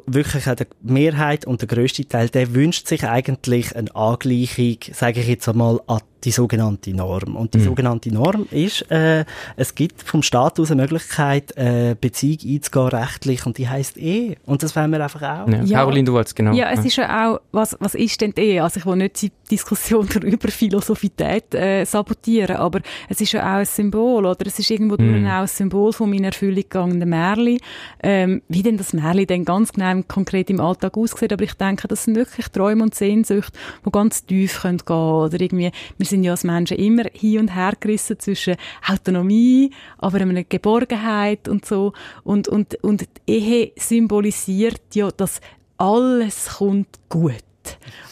wirklich die Mehrheit und der grösste Teil, der wünscht sich eigentlich eine Angleichung, sage ich jetzt einmal, an die sogenannte Norm. Und die mhm. sogenannte Norm ist, äh, es gibt vom Staat aus eine Möglichkeit, äh, Beziehung einzugehen rechtlich und die heißt Ehe. Und das wollen wir einfach auch. Ja. ja. Caroline, du wolltest genau. Ja, es ist ja auch, was, was ist denn die Ehe? Also ich will nicht die Diskussion über Philosophität äh, sabotieren, aber es ist ja auch ein Symbol, oder? Es ist irgendwo mhm. auch ein Symbol von meiner Erfüllung gegangenen Märli. Ähm, wie denn das Märli denn ganz genau konkret im Alltag aussieht, aber ich denke, das sind wirklich Träume und Sehnsüchte, die ganz tief können gehen oder irgendwie, wir sind ja als Menschen immer hin und her gerissen zwischen Autonomie, aber einer Geborgenheit und so. Und, und, und die Ehe symbolisiert ja, dass alles kommt gut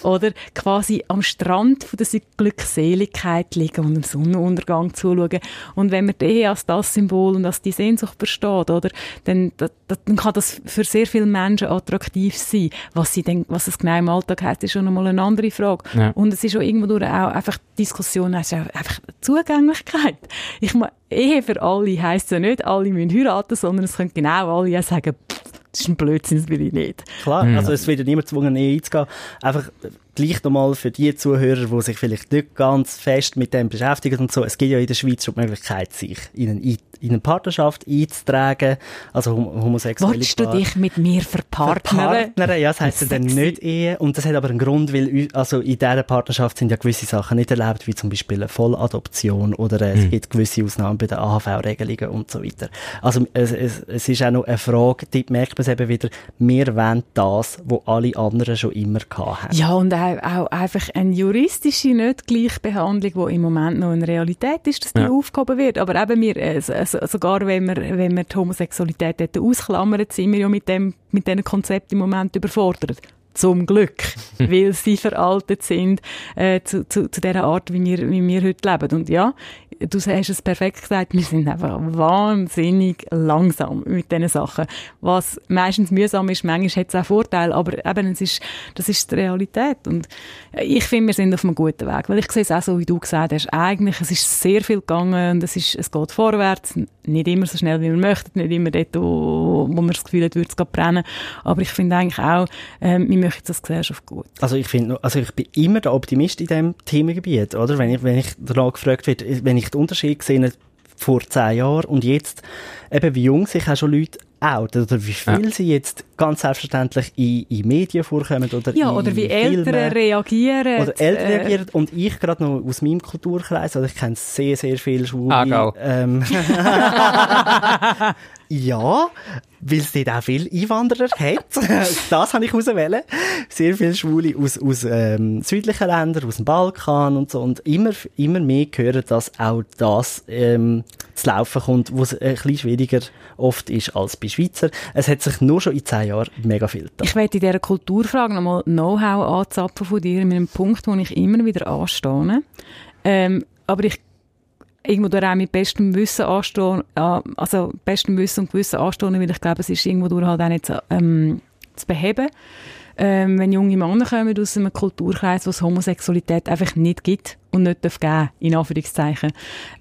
oder quasi am Strand von der Glückseligkeit liegen und dem Sonnenuntergang zuschauen. Und wenn man die als das Symbol und als die Sehnsucht versteht, oder, dann, dann kann das für sehr viele Menschen attraktiv sein. Was, sie denn, was es genau im Alltag heißt, ist schon nochmal eine andere Frage. Ja. Und es ist auch irgendwo durch auch einfach Diskussion, es ist einfach Zugänglichkeit. Ich meine, Ehe für alle heisst ja nicht, alle müssen heiraten, sondern es können genau alle sagen, das ist ein Blödsinn, das will ich nicht. Klar, mhm. also es wird ja niemand gezwungen, Ehe einzugehen. Einfach gleich nochmal für die Zuhörer, die sich vielleicht nicht ganz fest mit dem beschäftigen und so, es gibt ja in der Schweiz schon die Möglichkeit, sich in eine, in eine Partnerschaft einzutragen, also homosexuelle Wolltest du dich mit mir verpartnern? Verpartnern, ja, das heisst ja dann nicht Ehe und das hat aber einen Grund, weil also in dieser Partnerschaft sind ja gewisse Sachen nicht erlaubt, wie zum Beispiel eine Volladoption oder äh, mhm. es gibt gewisse Ausnahmen bei den AHV-Regelungen und so weiter. Also es, es, es ist auch noch eine Frage, die merkt man es eben wieder, wir wollen das, was alle anderen schon immer hatten. Ja, und auch auch, einfach eine juristische Nicht-Gleichbehandlung, die im Moment noch eine Realität ist, dass die ja. aufgehoben wird. Aber eben wir, äh, sogar wenn wir, wenn wir die Homosexualität ausklammern, sind wir ja mit dem, mit diesem Konzept im Moment überfordert zum Glück, weil sie veraltet sind äh, zu, zu, zu der Art, wie wir, wie wir heute leben. Und ja, du hast es perfekt gesagt, wir sind einfach wahnsinnig langsam mit diesen Sachen. Was meistens mühsam ist, manchmal hat es auch Vorteile, aber eben, es ist, das ist die Realität. Und ich finde, wir sind auf einem guten Weg, weil ich sehe es auch so, wie du gesagt hast, eigentlich, es ist sehr viel gegangen und es, ist, es geht vorwärts, nicht immer so schnell, wie wir möchten, nicht immer dort, wo, wo man das Gefühl hat, würde es brennen, aber ich finde eigentlich auch, äh, wir möchten das Gesellschaft gut. Also ich finde, also ich bin immer der Optimist in diesem Themengebiet, oder? Wenn ich, wenn ich danach gefragt wird, wenn ich den Unterschied sehe vor zehn Jahren und jetzt, eben wie jung sich auch schon Leute outen oder wie viel ja. sie jetzt ganz selbstverständlich in, in Medien vorkommen oder Ja, oder wie Filmen, Eltern reagieren. Oder Eltern äh, reagieren und ich gerade noch aus meinem Kulturkreis, also ich kenne sehr, sehr viele Schwule. Aargau. Ähm, ja, weil es dort auch viele Einwanderer hat. das habe ich auswählen. Sehr viele Schwule aus, aus ähm, südlichen Ländern, aus dem Balkan und so. Und immer, immer mehr hören, dass auch das ähm, zu laufen kommt, wo es ein bisschen schwieriger oft ist als bei Schweizer. Es hat sich nur schon in zehn Jahren mega viel getan. Ich werde in dieser Kulturfrage nochmal Know-how anzapfen von dir, mit einem Punkt, wo ich immer wieder anstehe. Ähm, aber ich irgendwo durch auch mit bestem Wissen anstehen, also bestem Wissen und Gewissen anstehen, weil ich glaube, es ist irgendwo durch halt auch nicht ähm, zu beheben. Ähm, wenn junge Männer kommen aus einem Kulturkreis, wo es Homosexualität einfach nicht gibt und nicht darf geben, in Anführungszeichen.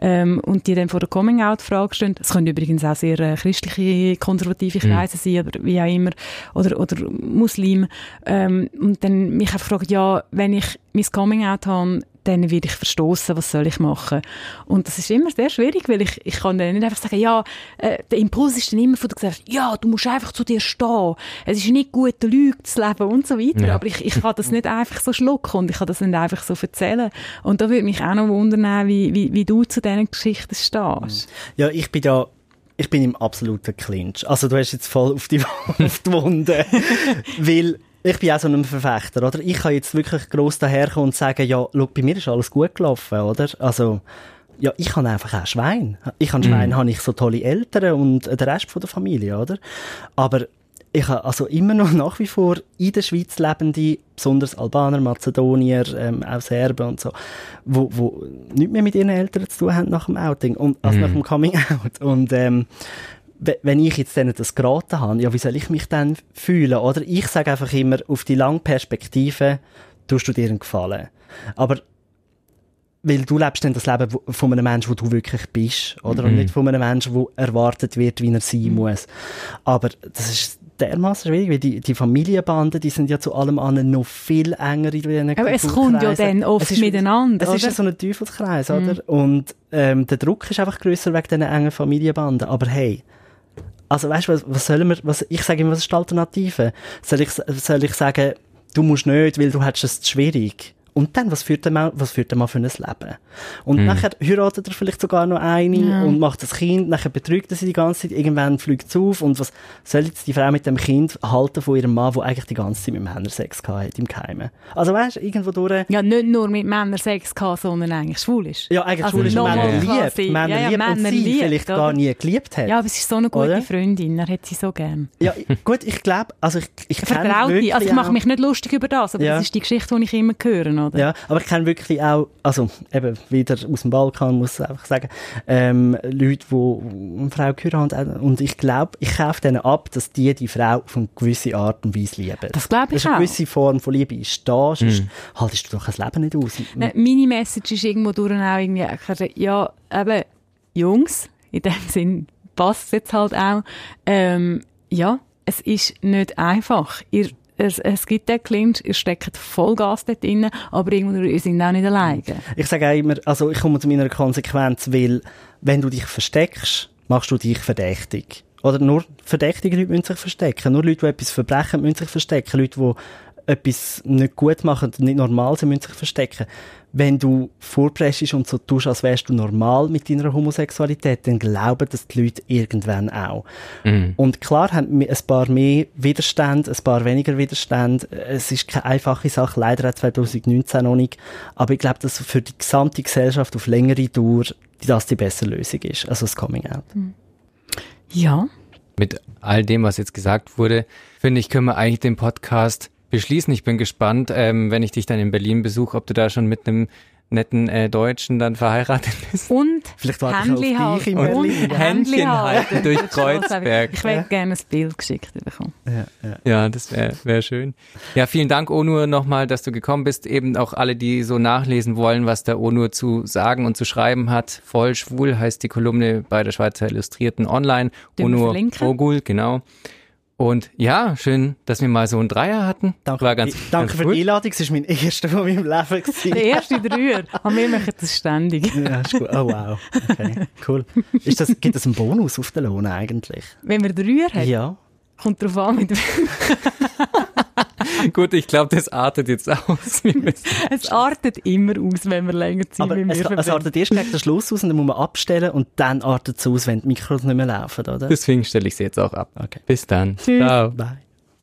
Ähm, und die dann vor der Coming-out-Frage stehen, es können übrigens auch sehr äh, christliche, konservative mhm. Kreise mhm. sein, oder wie auch immer, oder, oder Muslim, ähm, und dann mich einfach fragen, ja, wenn ich mein Coming-out habe, dann werde ich verstoßen, was soll ich machen? Und das ist immer sehr schwierig, weil ich, ich kann dann nicht einfach sagen, ja, äh, der Impuls ist dann immer von der Gesellschaft, ja, du musst einfach zu dir stehen, es ist nicht gut, Lüge zu leben und so weiter, ja. aber ich, ich kann das nicht einfach so schlucken und ich kann das nicht einfach so erzählen. Und da würde mich auch noch wundern, wie, wie, wie du zu diesen Geschichten stehst. Ja, ich bin da ich bin im absoluten Clinch. Also du hast jetzt voll auf die, auf die Wunde. Weil ich bin auch so ein Verfechter, oder? Ich kann jetzt wirklich gross daherkommen und sagen, ja, schau, bei mir ist alles gut gelaufen, oder? Also, ja, ich habe einfach auch Schwein. Ich habe Schwein, mm. habe ich so tolle Eltern und den Rest von der Familie, oder? Aber ich habe also immer noch nach wie vor in der Schweiz lebende, besonders Albaner, Mazedonier, ähm, auch Serben und so, wo, wo nichts mehr mit ihren Eltern zu tun haben nach dem Outing und also mm. nach dem Coming Out. Und ähm, wenn ich jetzt denen das geraten habe, ja, wie soll ich mich dann fühlen? Oder ich sage einfach immer, auf die lange Perspektive tust du dir einen Gefallen. Aber weil du lebst dann das Leben von einem Menschen, wo du wirklich bist, oder? Mhm. Und nicht von einem Menschen, wo erwartet wird, wie er sein mhm. muss. Aber das ist dermaßen schwierig, weil die, die Familienbanden, die sind ja zu allem anderen noch viel enger in diesen Aber es kommt ja dann oft ist, miteinander, Es oder? ist so ein Teufelskreis, mhm. oder? Und ähm, der Druck ist einfach grösser wegen diesen engen Familienbanden. Aber hey, also weißt du, was, was sollen wir, was, ich sage immer, was ist die Alternative? Soll ich, soll ich sagen, du musst nicht, weil du hättest es schwierig? Und dann, was führt der Mann, was führt der Mann für ein Leben? Und mhm. nachher heiratet er vielleicht sogar noch eine ja. und macht das Kind, nachher betrügt er sie die ganze Zeit, irgendwann fliegt es auf und was soll jetzt die Frau mit dem Kind halten von ihrem Mann, der eigentlich die ganze Zeit mit Männern Sex hat im Geheimen? Also weißt du, irgendwo durch... Ja, nicht nur mit Männern Sex gehabt, sondern eigentlich schwul ist. Ja, eigentlich also schwul ist Männer liebt. Männer ja, ja, liebt Männer und sie liebt, vielleicht oder? gar nie geliebt hat. Ja, aber es ist so eine gute oder? Freundin, er hat sie so gern. Ja, gut, ich glaube, also ich, ich kenne Also ich mache mich nicht lustig über das, aber ja. das ist die Geschichte, die ich immer höre, oder? Ja, aber ich kenne wirklich auch, also eben wieder aus dem Balkan, muss ich einfach sagen, ähm, Leute, die eine Frau heiraten und ich glaube, ich kaufe denen ab, dass die die Frau auf eine gewisse Art und Weise lieben. Das glaube ich dass eine gewisse Form von Liebe ist da, sonst mm. haltest du doch ein Leben nicht aus. Ne, meine Message ist irgendwo durch auch irgendwie, ja, eben, Jungs, in dem Sinn passt es jetzt halt auch, ähm, ja, es ist nicht einfach. Ihr es, es gibt den Clinch, ihr steckt Vollgas dort drin, aber irgendwo ihr seid auch nicht alleine. Ich sage auch immer, also ich komme zu meiner Konsequenz, weil wenn du dich versteckst, machst du dich verdächtig. Oder nur verdächtige Leute müssen sich verstecken. Nur Leute, die etwas verbrechen, müssen sich verstecken. Leute, die etwas nicht gut machen und nicht normal sind, müssen sich verstecken wenn du vorpreschst und so tust, als wärst du normal mit deiner Homosexualität, dann glauben das die Leute irgendwann auch. Mhm. Und klar haben wir ein paar mehr Widerstände, ein paar weniger Widerstände. Es ist keine einfache Sache, leider auch 2019 noch nicht. Aber ich glaube, dass für die gesamte Gesellschaft auf längere Dauer das die bessere Lösung ist, also das Coming Out. Mhm. Ja. Mit all dem, was jetzt gesagt wurde, finde ich, können wir eigentlich den Podcast beschließen. Ich bin gespannt, ähm, wenn ich dich dann in Berlin besuche, ob du da schon mit einem netten äh, Deutschen dann verheiratet bist. Und Vielleicht warte Händli halten. Und Händchen halten durch Kreuzberg. Ich hätte ja. gerne ein Bild geschickt bekommen. Ja, ja. ja das wäre wär schön. Ja, vielen Dank, Onur, nochmal, dass du gekommen bist. Eben auch alle, die so nachlesen wollen, was der Onur zu sagen und zu schreiben hat. Voll schwul heißt die Kolumne bei der Schweizer Illustrierten online. Onur Ogul, genau. Und ja, schön, dass wir mal so einen Dreier hatten. Danke, War ganz, danke ganz für gut. die Einladung, es war mein erster von meinem Leben. Der gewesen. erste Dreier. Und wir machen das ständig. ja, ist gut. Oh wow, okay, cool. Ist das, gibt es einen Bonus auf den Lohn eigentlich? Wenn man Dreier hat, Ja. kommt drauf an, mit Gut, ich glaube, das artet jetzt aus. Wir Es artet immer aus, wenn man länger Zeit Aber mit mir es, es verbringt. artet erst gegen den Schluss aus und dann muss man abstellen und dann artet es aus, wenn die Mikros nicht mehr laufen, oder? Deswegen stelle ich sie jetzt auch ab. Okay. Bis dann. Tschüss. Ciao. Bye.